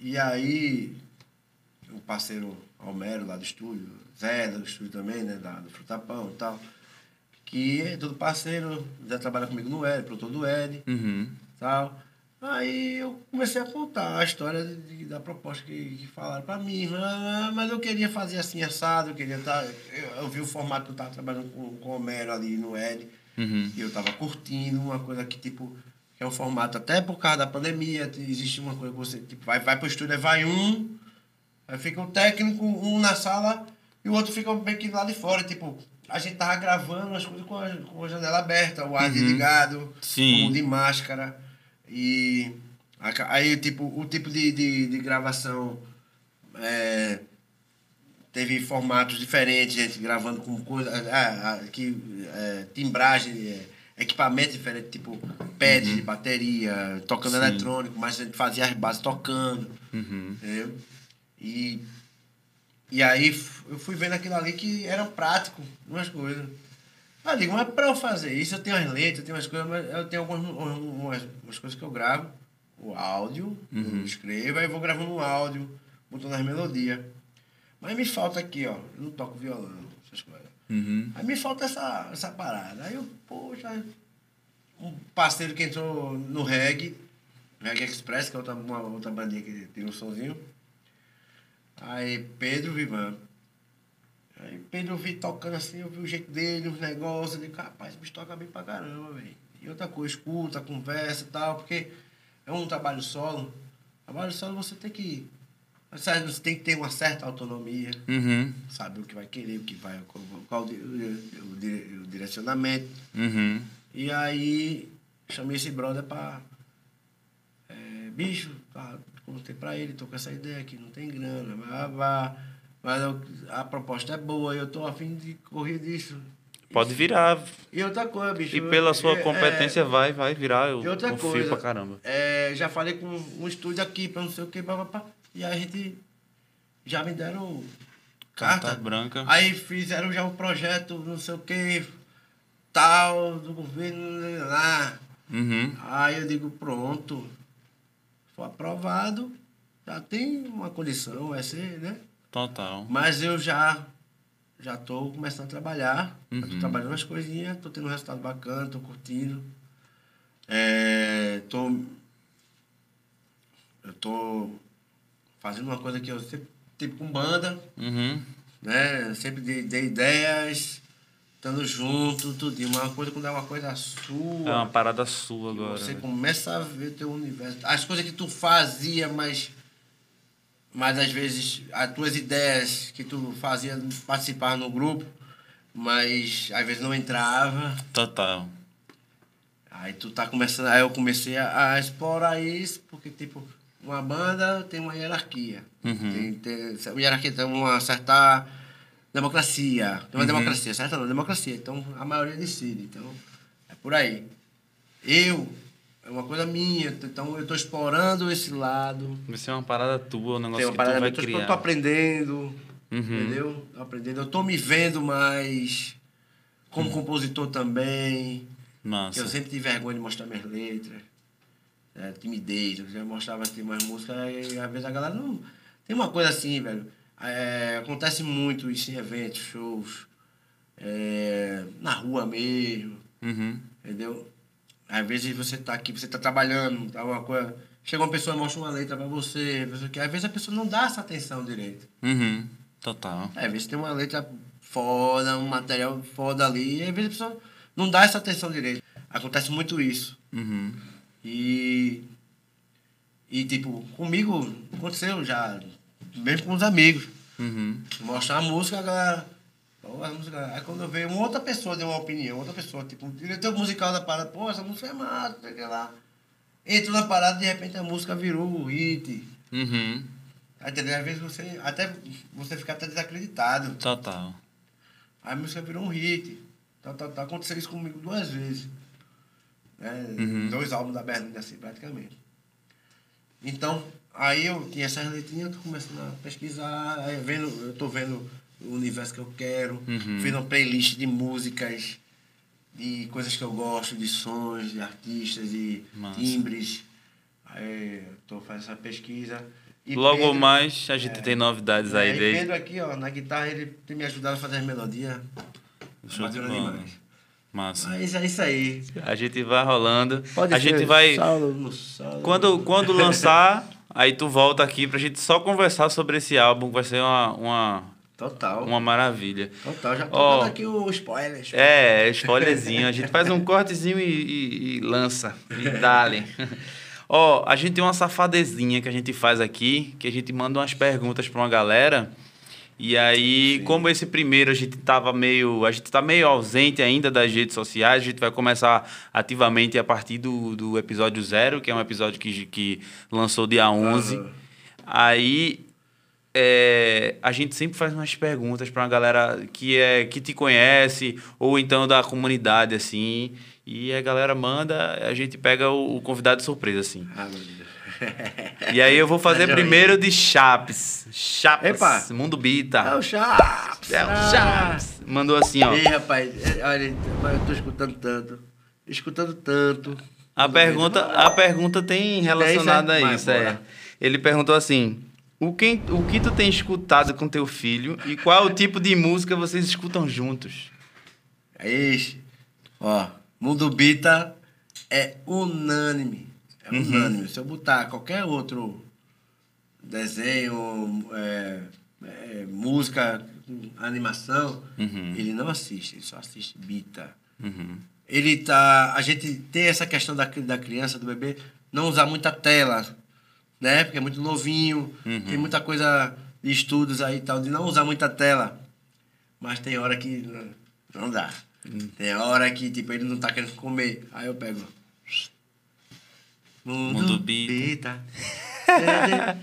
e aí o parceiro Almero lá do estúdio, Zé do estúdio também, né, da, do Frutapão e tal, que é todo parceiro, já trabalha comigo no Ed, produtor do Ed, Uhum. tal. Aí eu comecei a contar a história de- de- da proposta que, que falaram pra mim. Ah, mas eu queria fazer assim assado, eu queria estar. eu, eu vi o formato que eu tava trabalhando com, com o Homero ali no Ed. Uhum. E eu tava curtindo uma coisa que, tipo, é um formato até por causa da pandemia. te- Existe uma coisa que você, tipo, vai, vai pro estúdio, vai um, aí fica o técnico, um na sala e o outro fica meio que lá de fora. Tipo, a gente tava gravando as coisas com a, com a janela aberta, o ar desligado, Sim. com de máscara. E aí, tipo, o tipo de, de, de gravação é, teve formatos diferentes, gente gravando com coisa, ah, ah, que, é, timbragem, é, equipamento diferente, tipo pads de bateria, tocando Sim. eletrônico, mas a gente fazia as bases tocando, Uhum. entendeu? E, e aí eu fui vendo aquilo ali que era prático, umas coisas. Eu digo, mas para eu fazer isso, eu tenho as letras, eu tenho as coisas, mas eu tenho algumas umas, umas coisas que eu gravo, o áudio, eu escrevo, aí eu vou gravando um áudio, botando as melodias. Mas me falta aqui, ó, eu não toco violão, essas coisas. Uhum. Aí me falta essa, essa parada. Aí eu, poxa, um parceiro que entrou no reggae, Reggae Express, que é outra, uma outra bandinha que tem um somzinho. Aí Pedro Vivan. Aí Pedro vi tocando assim, eu vi o jeito dele, os negócios, eu digo, rapaz, esse bicho toca bem pra caramba, velho. E outra coisa, escuta, conversa e tal, porque é um trabalho solo. Trabalho solo você tem que. Você tem que ter uma certa autonomia, Uhum. saber o que vai querer, o que vai. Qual, qual o, o o direcionamento. Uhum. E aí chamei esse brother pra. É, bicho, tá, contei pra ele, tô com essa ideia aqui, não tem grana, vá, vá. Mas eu- a proposta é boa, eu tô afim de correr disso. Pode virar. E outra coisa, bicho. E pela sua é, competência vai, vai virar. Eu E outra confio coisa. pra caramba. É, já falei com um estúdio aqui pra não sei o que, papapá. E aí a gente já me deram carta. Carta branca. Aí fizeram já um projeto, não sei o que, tal, do governo, lá. Uhum. Aí eu digo, pronto, foi aprovado, já tem uma condição, vai ser, né? Total. Mas eu já já tô começando a trabalhar, já tô Uhum. trabalhando as coisinhas, tô tendo um resultado bacana, tô curtindo. É, tô, eu tô fazendo uma coisa que eu sempre tive com banda, Uhum. né? Sempre dei, dei ideias, estando junto, tudo. Uma coisa quando é uma coisa sua. É uma parada sua agora. Você né? começa a ver teu universo. As coisas que tu fazia, mas. Mas às vezes as tuas ideias que tu fazia participar no grupo, mas às vezes não entrava. Total. Aí tu tá começando. Aí eu comecei a, a explorar isso, porque tipo, uma banda tem uma hierarquia. Uhum. Tem, tem, hierarquia tem uma certa democracia. Tem uma Uhum. democracia, certa não, democracia. Então a maioria decide. Então, é por aí. Eu, é uma coisa minha, então eu tô explorando esse lado. Vai ser uma parada tua, um negócio Tem uma que tu parada vai minha, tô, criar. tô aprendendo. Uhum. Entendeu? Tô aprendendo. Eu tô me vendo mais como Uhum. compositor também. Massa. eu sempre tive vergonha de mostrar minhas letras. É, timidez, eu já mostrava assim, umas músicas e às vezes a galera não. Tem uma coisa assim, velho. É, acontece muito isso em eventos, shows, é, na rua mesmo, Uhum. entendeu? Às vezes você tá aqui, você tá trabalhando, tá uma coisa. Chega uma pessoa e mostra uma letra pra você, às vezes a pessoa não dá essa atenção direito. Uhum. Total. É, às vezes tem uma letra foda, um material foda ali, e às vezes a pessoa não dá essa atenção direito. Acontece muito isso. Uhum. E. E, tipo, comigo aconteceu já, mesmo com os amigos. Uhum. Mostrar a música, a galera. Pô, a música. Aí quando eu vejo uma outra pessoa deu uma opinião, outra pessoa, tipo, um diretor musical da parada, pô, essa música é massa, sei o que lá. Entrou na parada de repente a música virou o hit. Uhum. Entendeu? Às vezes você. Até você fica até desacreditado. Total. Aí a música virou um hit. Tá, tá, tá. Aconteceu isso comigo duas vezes. Né? Uhum. Dois álbuns da Berlim, assim, praticamente. Então, aí eu tinha essas letrinhas, tô começando a pesquisar, aí vendo, eu tô vendo o universo que eu quero, Uhum. vendo uma playlist de músicas, de coisas que eu gosto, de sons, de artistas, de Massa. timbres. Aí eu tô fazendo essa pesquisa. E Logo Pedro- mais a gente tem novidades aí é, e desde. Pedro aqui, ó, na guitarra, ele tem me ajudado a fazer as melodias. Show de bola. Massa. Mas é isso aí. A gente vai rolando. Pode a ser gente vai. solo. Quando, quando lançar, aí tu volta aqui pra gente só conversar sobre esse álbum. Vai ser uma, uma, Total. uma maravilha. Total, já tô Ó. dando aqui o spoiler. É, spoilerzinho. A gente faz um cortezinho e, e- e lança. E dale. (laughs) Ó, a gente tem uma safadezinha que a gente faz aqui, que a gente manda umas perguntas pra uma galera. E aí, Sim. como esse primeiro a gente tava meio. A gente tá meio ausente ainda das redes sociais, a gente vai começar ativamente a partir do, do episódio zero, que é um episódio que, que lançou dia 11. Aham. Aí é, a gente sempre faz umas perguntas para uma galera que é que te conhece ou então da comunidade assim e a galera manda a gente pega o, o convidado de surpresa assim Ah, meu Deus. E aí eu vou fazer primeiro de Chaps Chaps Epa. Mundo É Bita o Chaps. é o Chaps mandou assim ó Ei, rapaz, é, olha, eu tô escutando tanto. Escutando tanto. a pergunta a pergunta tem relacionada Vai, a isso é ele perguntou assim o que, o que tu tem escutado com teu filho e qual o (laughs) tipo de música vocês escutam juntos? É isso. Ó, Mundo Bita é unânime. É É unânime. Se eu botar qualquer outro desenho, é, é, música, animação, Uhum. ele não assiste, ele só assiste Bita. Uhum. Ele tá. A gente tem essa questão da, da criança, do bebê, não usar muita tela, né? Porque é muito novinho, Uhum. tem muita coisa de estudos aí e tal, de não usar muita tela. Mas tem hora que não- dá. Hum. Tem hora que, tipo, ele não tá querendo comer. Aí eu pego. Mundo, Mundo Bita. Bita.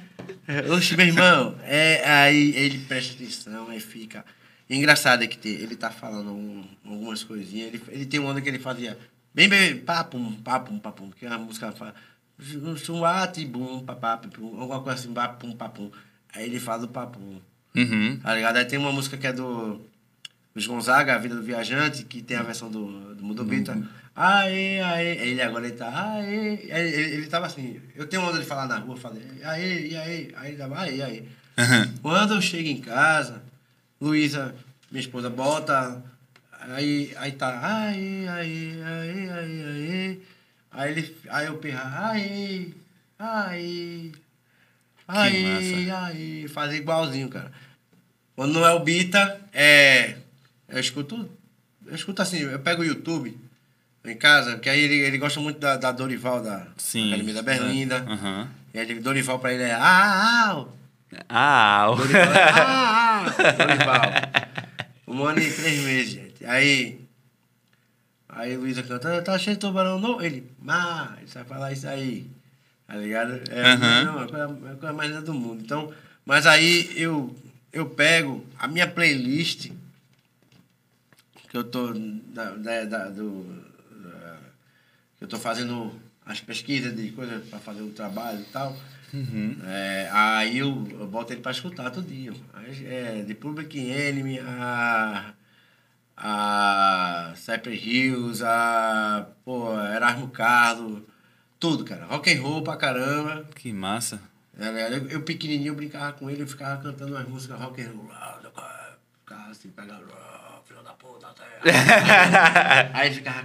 É, Oxe, meu irmão, é, aí ele presta atenção, aí fica. Engraçado é que tem- ele tá falando um- algumas coisinhas. Ele, ele tem uma onda que ele fazia bem, bem, papum, papum, papum, que a música fala. Suate, bum, papapum, alguma coisa assim, papum, papum. Aí ele fala do papum. Uhum. Tá ligado? Aí tem uma música que é do Luiz Gonzaga, A Vida do Viajante, que tem a versão do, do Mundo Bita. Aê, aê. Ele agora ele tá, aê. Ele, ele, ele tava assim, eu tenho onda de falar na rua, falei, aê, e aê. Aí ele tava, aê, aê. Uhum. Quando eu chego em casa, Luísa, minha esposa, bota. Aí, aí tá, aê, aê, aê, aê, aê. Aí, ele, aí eu perra, aê, aê. Aí, aí, fazer igualzinho, cara. Quando não é o Bita, é. Eu escuto. Eu escuto assim, eu pego o YouTube em casa, que aí ele, ele gosta muito da, da Dorival, da Sim. Academia da Berlinda. Uhum. E aí Dorival pra ele é. Ah, ah, Ah, o- Dorival. ah, ah, (laughs) Dorival. Um ano e três meses, gente. Aí. Aí Luísa canta, tá cheio de tubarão novo. Ele, mas, ele sabe falar isso aí. Tá ligado? É, Aham. não, é a coisa, é a coisa mais linda do mundo. Então, mas aí eu, eu pego a minha playlist, que eu tô. Da, da, da- do, eu tô fazendo as pesquisas de coisas para fazer o trabalho e tal. É, aí eu, eu boto ele para escutar todo dia. É, de Public Enemy a, a Cypress Hills, a pô, Erasmo Carlos, tudo, cara. Rock and roll pra caramba. que massa. É, Eu, eu pequenininho brincava com ele, eu ficava cantando umas músicas rock and roll. Ficava assim, pegando, ah. (laughs) Aí ficava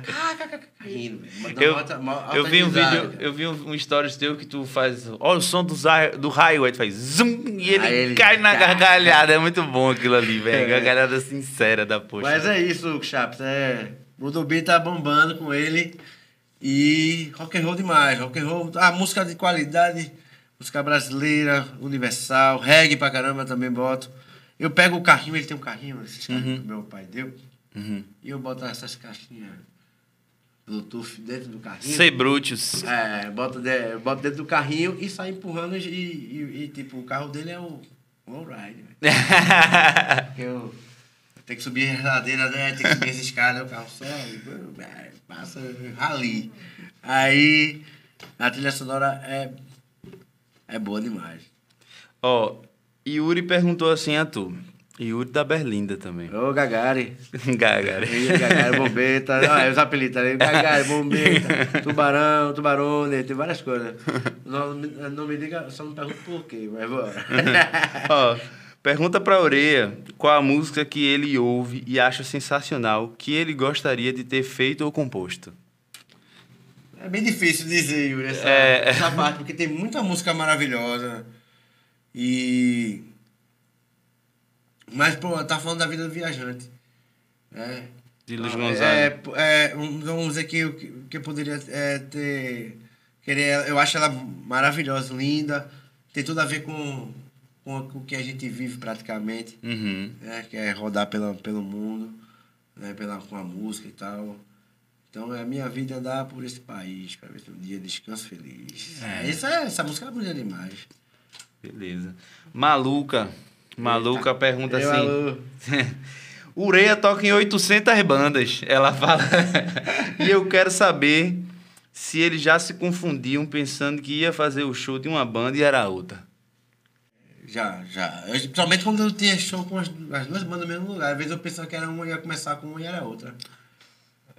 rindo, velho. Eu, alta- alta eu vi um vídeo, cara. eu vi um, stories teu que tu faz. Olha o som do, do raio, aí tu faz zoom e ele, ele- cai na gargalhada. É muito bom aquilo ali, velho. Gargalhada sincera da poxa. Mas é isso, Chaps. É, o Dubi tá bombando com ele. E rock and roll demais. Rock and roll, a música de qualidade, música brasileira, universal, reggae pra caramba também boto. Eu pego o carrinho, ele tem um carrinho, esses carrinhos que meu pai deu, Uhum. e eu boto essas caixinhas Bluetooth dentro do carrinho. Sei Brutus. É, boto, de, boto dentro do carrinho e sai empurrando e, e, e, tipo, o carro dele é o. Porque (laughs) eu, tenho que subir as ladeiras, né? Tem que subir as escadas, o carro sobe, é, passa rali. Aí a trilha sonora é, é boa demais. Ó, Yuri perguntou assim a tu. Yuri da Berlinda também. Ô, Gagari. Gagara. (laughs) Aí, Gagari, bombeta. (laughs) Ah, os apelidos ali. Gagari, bombeta, tubarão, tubarone, tem várias coisas. Não, me- não me diga, só me pergunta por quê, mas bora. (laughs) Ó, pergunta pra Oreia qual a música que ele ouve e acha sensacional que ele gostaria de ter feito ou composto. É bem difícil dizer, Yuri, essa, É. essa parte, porque tem muita música maravilhosa. E. Mas, pô, tá falando da vida do viajante. É. De Luiz Ah, Gonzaga. É, é, um- vamos dizer que, eu- que eu poderia é, ter. Querer, eu acho ela maravilhosa, linda. Tem tudo a ver com, com o que a gente vive praticamente Uhum. né, que é rodar pela, pelo mundo, né, pela, com a música e tal. Então, é a minha vida andar por esse país, para ver se um dia descanso feliz. É. Essa, é- essa música é bonita demais. Beleza. Maluca. Maluca pergunta Eu, assim. (laughs) Ureia toca em 800 bandas. Ela fala. (laughs) e eu quero saber se eles já se confundiam pensando que ia fazer o show de uma banda e era outra. Já, já. Eu, principalmente quando eu tinha show com as, as duas bandas no mesmo lugar. Às vezes eu pensava que era uma ia começar com uma e era outra.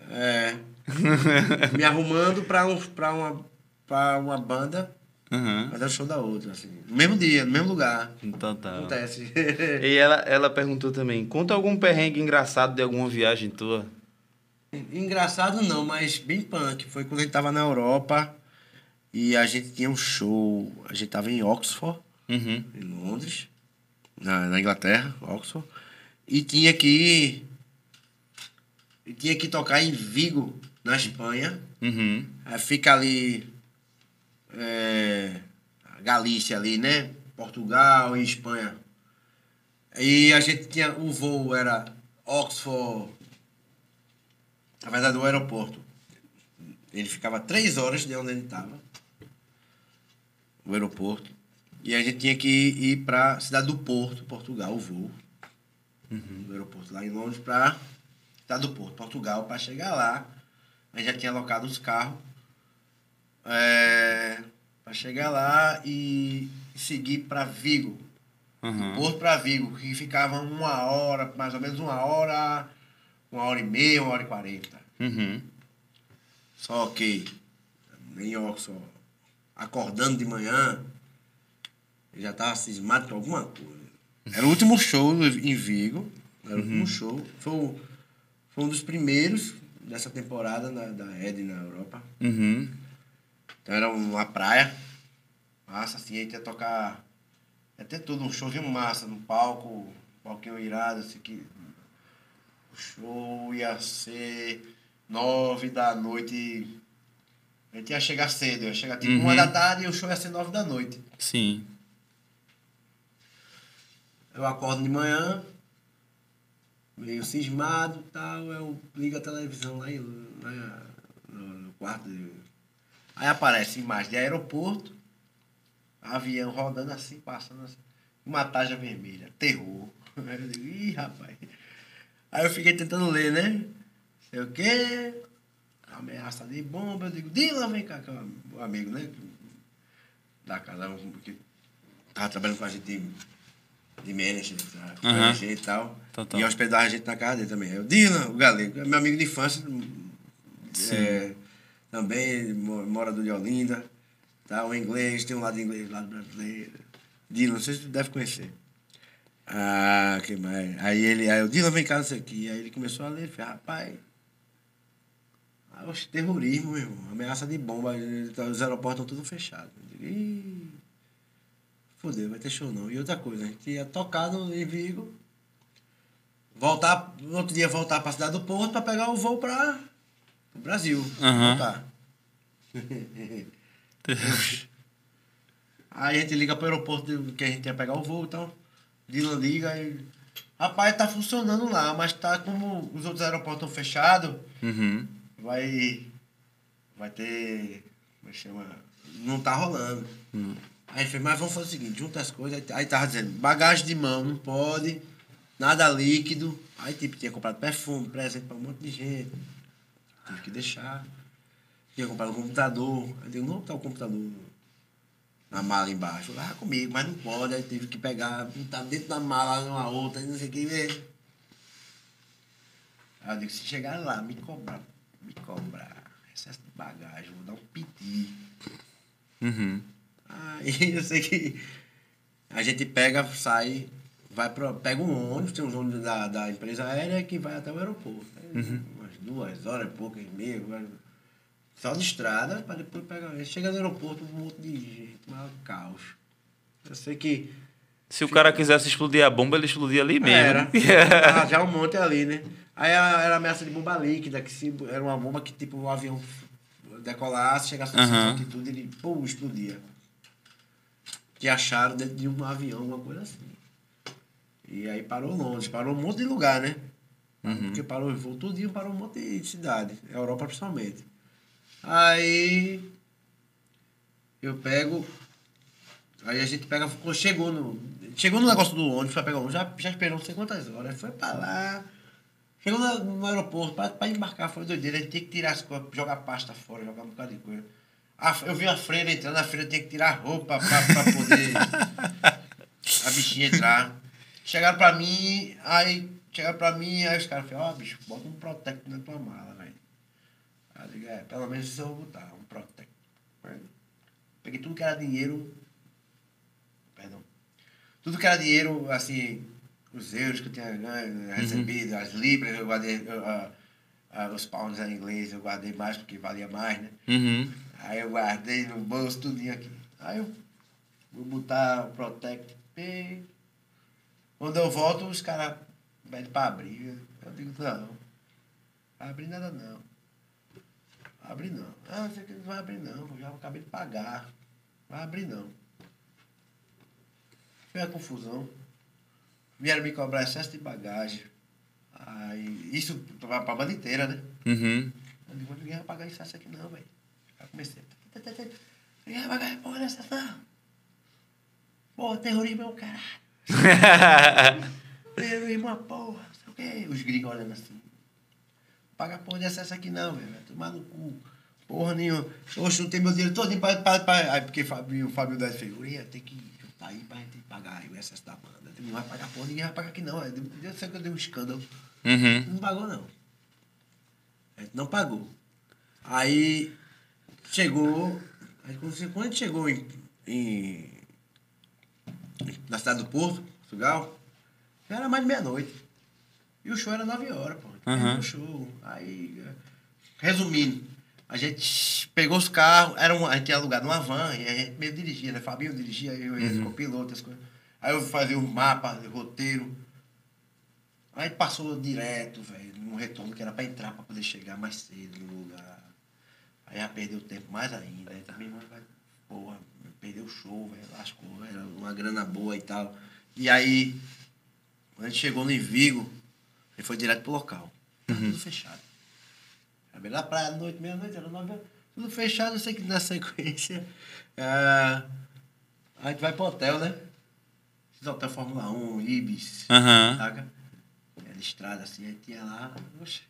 É. (laughs) me arrumando para um, pra uma, pra uma banda, Uhum. mas era o show da outra, assim. No mesmo dia, no mesmo lugar. Então tá. Acontece. E ela, ela perguntou também: conta algum perrengue engraçado de alguma viagem tua. Engraçado não, mas bem punk. Foi quando a gente tava na Europa E a gente tinha um show. A gente tava em Oxford, Uhum. em Londres, na, na Inglaterra, Oxford. E tinha que. E tinha que tocar em Vigo, na Espanha. Uhum. Aí fica ali. É, Galícia ali, né? Portugal e Espanha. E a gente tinha. O voo era Oxford. Na verdade, o aeroporto. Ele ficava três horas de onde ele estava. O aeroporto. E a gente tinha que ir para cidade do Porto, Portugal, o voo. Do aeroporto lá em Londres para cidade do Porto, Portugal, para chegar lá. A gente já tinha alocado os carros. É, para chegar lá e seguir para Vigo. Uhum. Porto para Vigo, que ficava uma hora, mais ou menos uma hora, uma hora e meia, uma hora e quarenta. Uhum. Só que em Oxford, acordando de manhã, eu já estava cismado com alguma coisa. Era o último show em Vigo. Era o último show. Foi, o- foi um dos primeiros dessa temporada na- da Ed na Europa. Uhum. Então era uma praia. Massa, assim, a gente ia tocar. Ia ter tudo, um showzinho massa no palco, palquinho irado, assim que. O show ia ser nove da noite. A gente ia chegar cedo, ia chegar tipo Uhum. uma da tarde e o show ia ser nove da noite. Sim. Eu acordo de manhã, meio cismado e tal, eu ligo a televisão lá, em, lá no, no quarto. de- Aí aparece imagem de aeroporto, avião rodando assim, passando assim, uma taja vermelha, terror. (laughs) Aí eu digo, ih, rapaz. Aí eu fiquei tentando ler, né? Sei o quê, ameaça de bomba, eu digo, Dylan, vem cá, que é um amigo, né? Da casa, um que tava trabalhando com a gente de, de manager, tá? Gente e tal. Total. E hospedava a gente na casa dele também. Eu, Dylan, o galego, é meu amigo de infância, Sim. é, também mo- morador de Olinda, tá? O inglês, tem um lado inglês, lado brasileiro. Se você deve conhecer. Ah, que mais? Aí ele, aí eu, Dylan, vem cá, não sei o quê. Aí ele começou a ler, falou, rapaz. Ah, oxe, terrorismo, meu irmão. Ameaça de bomba. tá- Os aeroportos estão tudo fechados. Ih, fodeu, vai ter show não. E outra coisa, a gente ia tocar no, em Vigo, voltar, no outro dia voltar para a cidade do Porto para pegar o voo para o Brasil. Aham. Voltar. (laughs) Aí a gente liga para o aeroporto que a gente ia pegar o voo, então. Dylan liga e. Rapaz, tá funcionando lá, mas tá como os outros aeroportos estão fechados, Uhum. vai. Vai ter. Como é que chama? Não tá rolando. Aí ele fez, mas vamos fazer o seguinte, junta as coisas. Aí- Aí tava dizendo, bagagem de mão, não pode, nada líquido. Aí tipo, tinha comprado perfume, presente pra um monte de gente. Tive que deixar. Tinha comprado um computador. Aí eu digo, não tá o computador na mala embaixo. Lá comigo, mas não pode. Aí tive que pegar, botar dentro da mala numa outra, não sei o que ver. Aí eu digo, se chegar lá, me cobrar, me cobrar excesso de bagagem, vou dar um piti. Uhum. Aí (laughs) eu sei que a gente pega, sai, vai pro, pega um ônibus, tem um ônibus da, da empresa aérea que vai até o aeroporto. Umas duas horas e pouco, e meia, só de estrada, para depois pegar. Chega no aeroporto, um monte de gente, maior caos. Eu sei que Se o cara quisesse explodir a bomba, ele explodia ali mesmo. era. né? (laughs) Ah, já um monte ali, né? Aí era era ameaça de bomba líquida, que se, era uma bomba que tipo o avião decolasse, chegasse a Aham. altitude, ele pum, explodia. Que acharam dentro de um avião, alguma coisa assim. E aí parou Londres, parou um monte de lugar, né? Porque parou o voo tudinho, parou um monte de cidade, Europa principalmente. Aí eu pego. Aí a gente pega, chegou no. Chegou no negócio do ônibus pra pegar o ônibus, já, já esperou não sei quantas horas. Foi pra lá. Chegou no, no aeroporto, pra, pra embarcar, foi doideira. A gente tinha que tirar as coisas, jogar pasta fora, jogar um bocado de coisa. A- eu vi a freira entrando, a freira tinha que tirar a roupa pra, pra poder (laughs) a bichinha entrar. Chegaram pra mim, aí chegaram pra mim, aí os caras falaram, ó, bicho, bota um Protect na tua mala, velho. Aí eu digo, é, pelo menos isso eu vou botar, um Protect. Peguei tudo que era dinheiro. Perdão. Tudo que era dinheiro, assim, os euros que eu tinha ganho, recebido, as libras, eu guardei, eu, ah, ah, os pounds em inglês, eu guardei mais porque valia mais, né? Uhum. Aí eu guardei no bolso tudinho aqui. Aí eu vou botar o Protect P. Quando eu volto, os caras pedem pra abrir. Eu digo, não. Abrir nada não. Abre não. Ah, você que não vai abrir não. Eu já acabei de pagar. Vai abrir não. Foi a confusão. Vieram me cobrar excesso de bagagem. Aí, isso pra, pra banda inteira, né? Uhum. Eu digo, ninguém vai pagar excesso aqui não, velho. Aí comecei. Ninguém vai pagar porra dessa não. Porra, terrorismo é o caralho. (laughs) É uma porra. Não sei o quê. Os gringos olhando assim. Paga porra de acesso aqui não, velho. Tomar no cu. Porra nenhuma. Oxe, não tem meu dinheiro todo pra, pra, pra... Aí porque Fabio, o Fábio das figurinhas tem que juntar aí pra gente pagar aí o excesso da banda. Não vai pagar porra, ninguém vai pagar aqui não. Eu sei que eu dei um escândalo. Uhum. Não pagou, não. A gente não pagou. Aí chegou. Aí quando quando a gente chegou em, em- na cidade do Porto, Portugal, já era mais de meia-noite. E o show era nove horas, pô. Aham. O show. Aí, resumindo, a gente pegou os carros, era um, a gente tinha alugado uma van, e a gente meio dirigia, né? Fabinho dirigia, eu ia com o piloto, as coisas. Aí eu fazia o mapa, o roteiro. Aí passou direto, velho, num retorno que era pra entrar, pra poder chegar mais cedo no lugar. Aí já perdeu tempo mais ainda. Aí também, vai, porra, perdeu o show, velho, lascou, era uma grana boa e tal. E aí, quando a gente chegou no Invigo, ele foi direto pro local. Tava tudo fechado. Era bem praia, à noite, meia-noite, era nove horas. Tudo fechado, eu sei que na sequência. (laughs) ah, a gente vai pro hotel, né? Esses hotel Fórmula 1, Ibis, Aham. saca? Era estrada assim, aí tinha lá, oxe,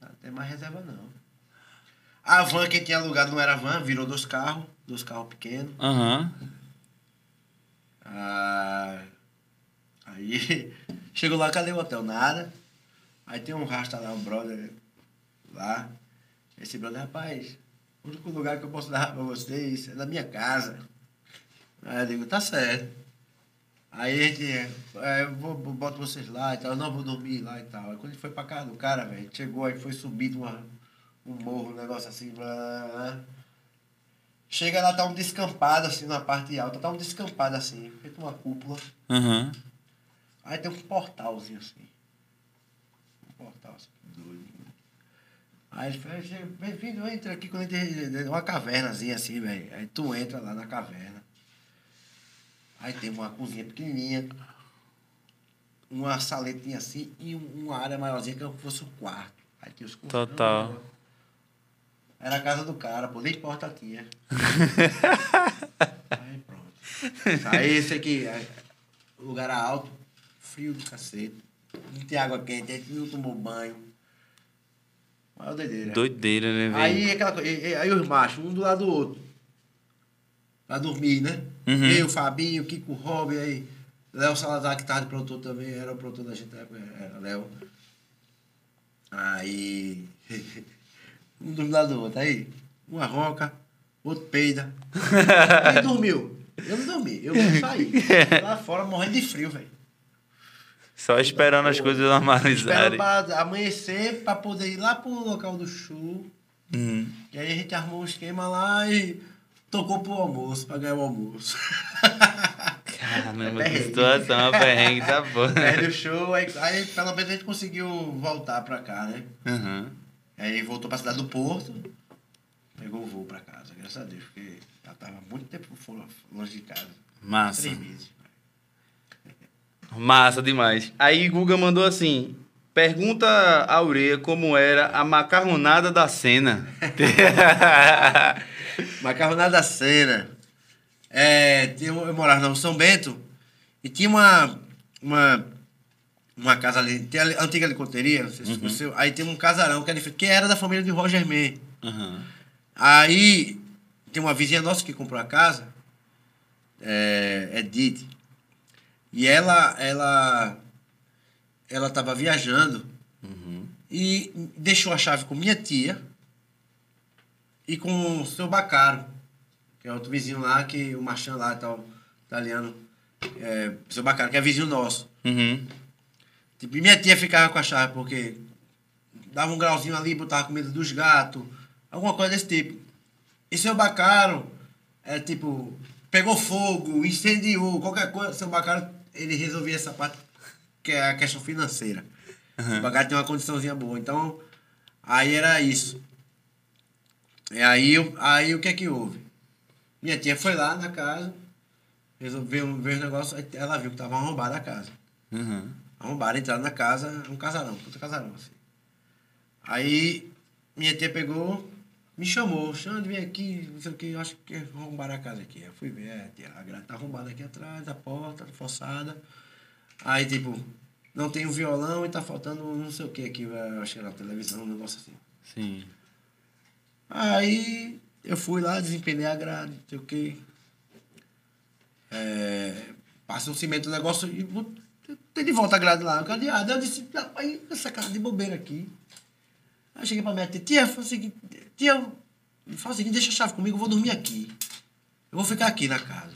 não tem mais reserva não. A van que tinha alugado não era van, virou dois carros, dois carros pequenos. Aham. Ah, aí (laughs) chegou lá, cadê o hotel? Nada. Aí tem um rasta lá, um brother lá. Esse brother, rapaz, o único lugar que eu posso dar pra vocês é na minha casa. Aí eu digo, tá certo. Aí a gente, é, eu vou, boto vocês lá e tal, eu não vou dormir lá e tal. Aí quando a gente foi pra casa do cara, velho, chegou aí, foi subir de uma, um morro, um negócio assim, blá, blá, blá. Chega lá, tá um descampado assim na parte alta, tá um descampado assim, feito uma cúpula. Aham. Aí tem um portalzinho assim. Um portal assim, doido. Aí ele falou, "Chega, bem-vindo, entra aqui quando ele uma cavernazinha assim, velho. Aí tu entra lá na caverna. Aí tem uma cozinha pequenininha, uma saletinha assim e um- uma área maiorzinha que é fosse um quarto. Aí tem os colchões, Total. Era a casa do cara, pô, nem porta tinha. (laughs) Aí pronto. Aí esse aqui, é, o lugar alto, frio do cacete. Não tinha água quente, a gente não tomou banho. Maior doideira. Doideira, né, velho? Aí aquela coisa, e- aí os machos, um do lado do outro. Pra dormir, né? Uhum. Eu, Fabinho, Kiko Robin, aí. Léo Salazar, que tava de produtor também, era o produtor da gente na época, era Léo. Aí. (laughs) um do lado do outro. Aí, uma ronca, outro peida. (laughs) Aí dormiu. Eu não dormi, eu sair. (laughs) Lá fora morrendo de frio, velho. Só esperando as coisas Esperando normalizarem. pra amanhecer pra poder ir lá pro local do show. Uhum. E aí a gente armou um esquema lá e tocou pro almoço, pra ganhar o almoço. Caramba, (laughs) que Perrengue. situação, a perrengue tá boa. Perde o show, aí, aí pelo menos a gente conseguiu voltar pra cá, né? Aham. Aí voltou pra cidade do Porto, pegou o voo pra casa, graças a Deus, porque já tava muito tempo fora, longe de casa. Massa. Três meses. Massa demais. Aí Guga mandou assim: pergunta a Aureia como era a macarronada da cena. (laughs) Macarronada da Cena. É, eu morava no São Bento e tinha uma, uma, uma casa ali, tem a antiga licoteria, não sei se você conheceu, aí tem um casarão que, era, de- que era da família de Roger Man. Aham. Aí tem uma vizinha nossa que comprou a casa, é, Edith, e ela, ela, ela tava viajando Uhum. e deixou a chave com minha tia e com o seu Bacaro, que é outro vizinho lá, que o Marchand lá, tal, italiano, é, seu Bacaro, que é vizinho nosso. Uhum. Tipo, e minha tia ficava com a chave, porque dava um grauzinho ali, botava comida dos gatos, alguma coisa desse tipo. E seu Bacaro, é tipo, pegou fogo, incendiou, qualquer coisa, seu Bacaro, ele resolvia essa parte, que é a questão financeira. O Bacaro tem uma condiçãozinha boa. Então, aí era isso. E aí, aí o que é que houve? Minha tia foi lá na casa, resolveu ver os negócios, ela viu que tava arrombada a casa. Uhum. Arrombaram, entraram na casa, um casarão, puta casarão, assim. Aí minha tia pegou, me chamou, Xande, vem aqui, não sei o que, acho que arrombaram a casa aqui. Eu fui ver, é, a grade tá arrombada aqui atrás, da porta, forçada. Aí, tipo, não tem um violão e tá faltando não sei o que aqui, eu acho que era televisão, um negócio assim. Sim. Aí eu fui lá, desempenhei a grade, não sei o que. É, passa um cimento, o negócio e vou- tem de volta a grade lá, cadeada. Eu disse, rapaz, essa cara de bobeira aqui. Aí cheguei pra minha tia, tia, faz o seguinte, tia, faz o seguinte, deixa a chave comigo, eu vou dormir aqui. Eu vou ficar aqui na casa.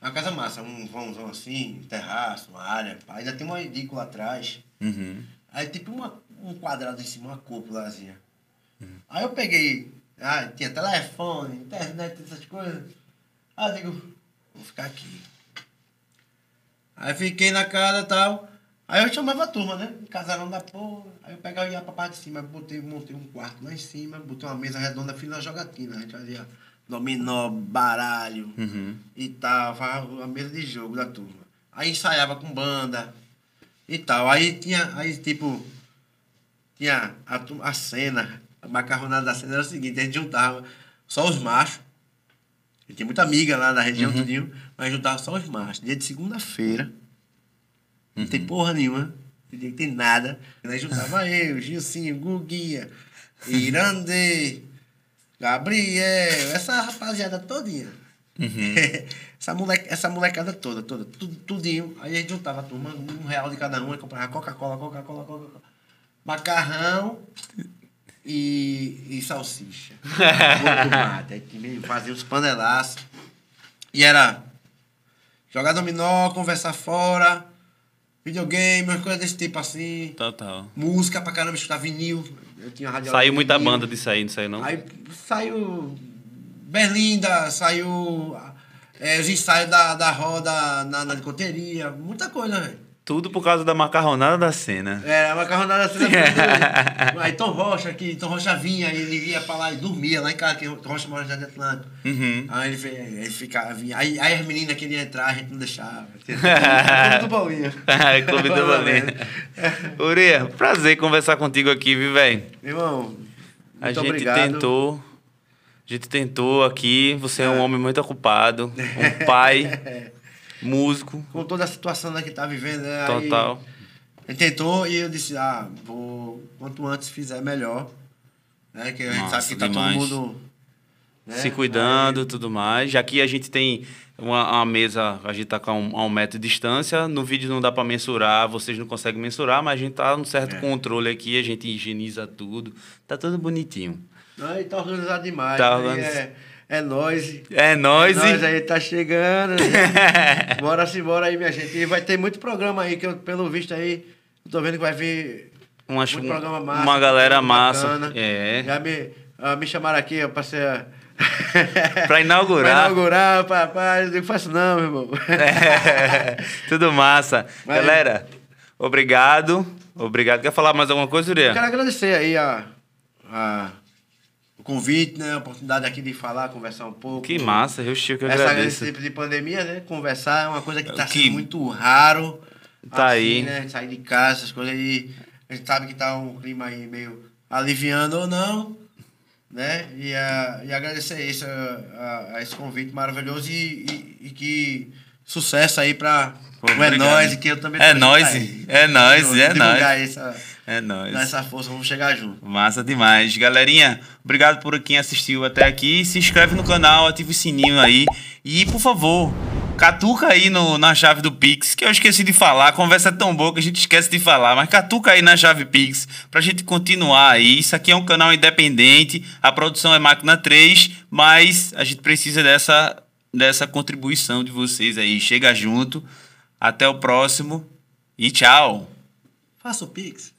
É Uma casa massa, um vãozão assim, um terraço, uma área, pá, ainda tem uma edícula atrás. Uhum. Aí tipo uma, um quadrado em cima, uma cúpulazinha. Aí eu peguei, ah, tinha telefone, internet, essas coisas. Aí eu digo, vou ficar aqui. Aí fiquei na casa e tal. Aí eu chamava a turma, né? Casarão da porra. Aí eu pegava e ia pra parte de cima, botei, montei um quarto lá em cima, botei uma mesa redonda, fiz uma jogatina. A gente fazia dominó, baralho Uhum. e tal, a mesa de jogo da turma. Aí ensaiava com banda e tal. Aí tinha, aí tipo, tinha a, a cena, a macarronada da cena era o seguinte, a gente juntava só os machos. E tinha muita amiga lá na região, tudinho, mas juntava só os machos. Dia de segunda-feira, não tem porra nenhuma, não tem, nada. E aí juntava (laughs) eu, Gilcinho, Guguinha, Irandê, Gabriel, essa rapaziada todinha. (laughs) essa, moleque, essa molecada toda, toda, tudo, tudinho. Aí a gente juntava a turma, um real de cada um, e comprava Coca-Cola, Coca-Cola, Coca-Cola, macarrão e, e salsicha. (laughs) Tomate. Aí fazia os panelaços. E era jogar dominó, conversar fora, videogame, umas coisas desse tipo assim. Total. Música pra caramba, escutar vinil. Eu tinha rádio Saiu muita vinil. banda disso aí, não saiu não? Aí saiu Berlinda, saiu é, os ensaios da, da roda na, na muita coisa, velho. Tudo por causa da macarronada da cena. Era uma macarronada assim. (laughs) aí Tom Rocha, que Tom Rocha vinha, ele ia pra lá e dormia lá em casa, que Tom Rocha mora no Jardim Atlântico. Uhum. Aí ele, ele ficava, vinha. Aí, aí as meninas queriam entrar, a gente não deixava. (laughs) Tudo do Paulinho. (laughs) Clube do Bolinha. Uria, prazer conversar contigo aqui, viu, velho? Irmão, A gente obrigado. tentou. A gente tentou aqui. Você é um homem muito ocupado. Um pai, músico, Com toda a situação né, que tá vivendo, né? aí- total. Ele tentou e eu disse, ah, vou, quanto antes fizer, melhor. Né? Que a gente Massa sabe que tá demais. todo mundo... né? Se cuidando tudo mais. Já que a gente tem uma, uma mesa, a gente tá com um, a um metro de distância. No vídeo não dá para mensurar, vocês não conseguem mensurar, mas a gente tá num certo É. controle aqui, a gente higieniza tudo. Tá tudo bonitinho. Aí tá organizado demais. Tá aí organiz- É, é nóis. É nóis. Nós aí tá chegando. né? (laughs) bora se bora aí, minha gente. E vai ter muito programa aí, que eu, pelo visto aí, eu tô vendo que vai vir Uma, muito programa massa. uma galera massa. bacana. É. Já me, ah, me chamaram aqui, ó, pra ser... (laughs) Pra inaugurar. pra inaugurar, papai. Eu digo, faço não, meu irmão. (laughs) Tudo massa. Valeu. Galera, obrigado. Obrigado. Quer falar mais alguma coisa, Eu Uriel? quero agradecer aí a, a- convite, né? A oportunidade aqui de falar, conversar um pouco. Que massa, eu Chico, eu Essa, agradeço. esse tipo de pandemia, né? Conversar é uma coisa que tá Que- sendo muito raro. Tá assim, aí. Né? Sair de casa, essas coisas aí. A gente sabe que tá um clima aí meio aliviando ou não. Né? E, a, e agradecer isso, a, a- a esse convite maravilhoso e, e, e que sucesso aí o É obrigado. Nóis, que eu também É aí. é nóis, é. Essa, É nóis. dar essa força, vamos chegar junto. Massa demais. Galerinha, obrigado por quem assistiu até aqui. Se inscreve no canal, ativa o sininho aí. E, por favor, catuca aí no, na chave do Pix, que eu esqueci de falar. A conversa é tão boa que a gente esquece de falar. Mas catuca aí na chave Pix pra gente continuar aí. Isso aqui é um canal independente. A produção é Máquina 3, mas a gente precisa dessa, dessa contribuição de vocês aí. Chega junto. Até o próximo. E tchau. Faça o Pix.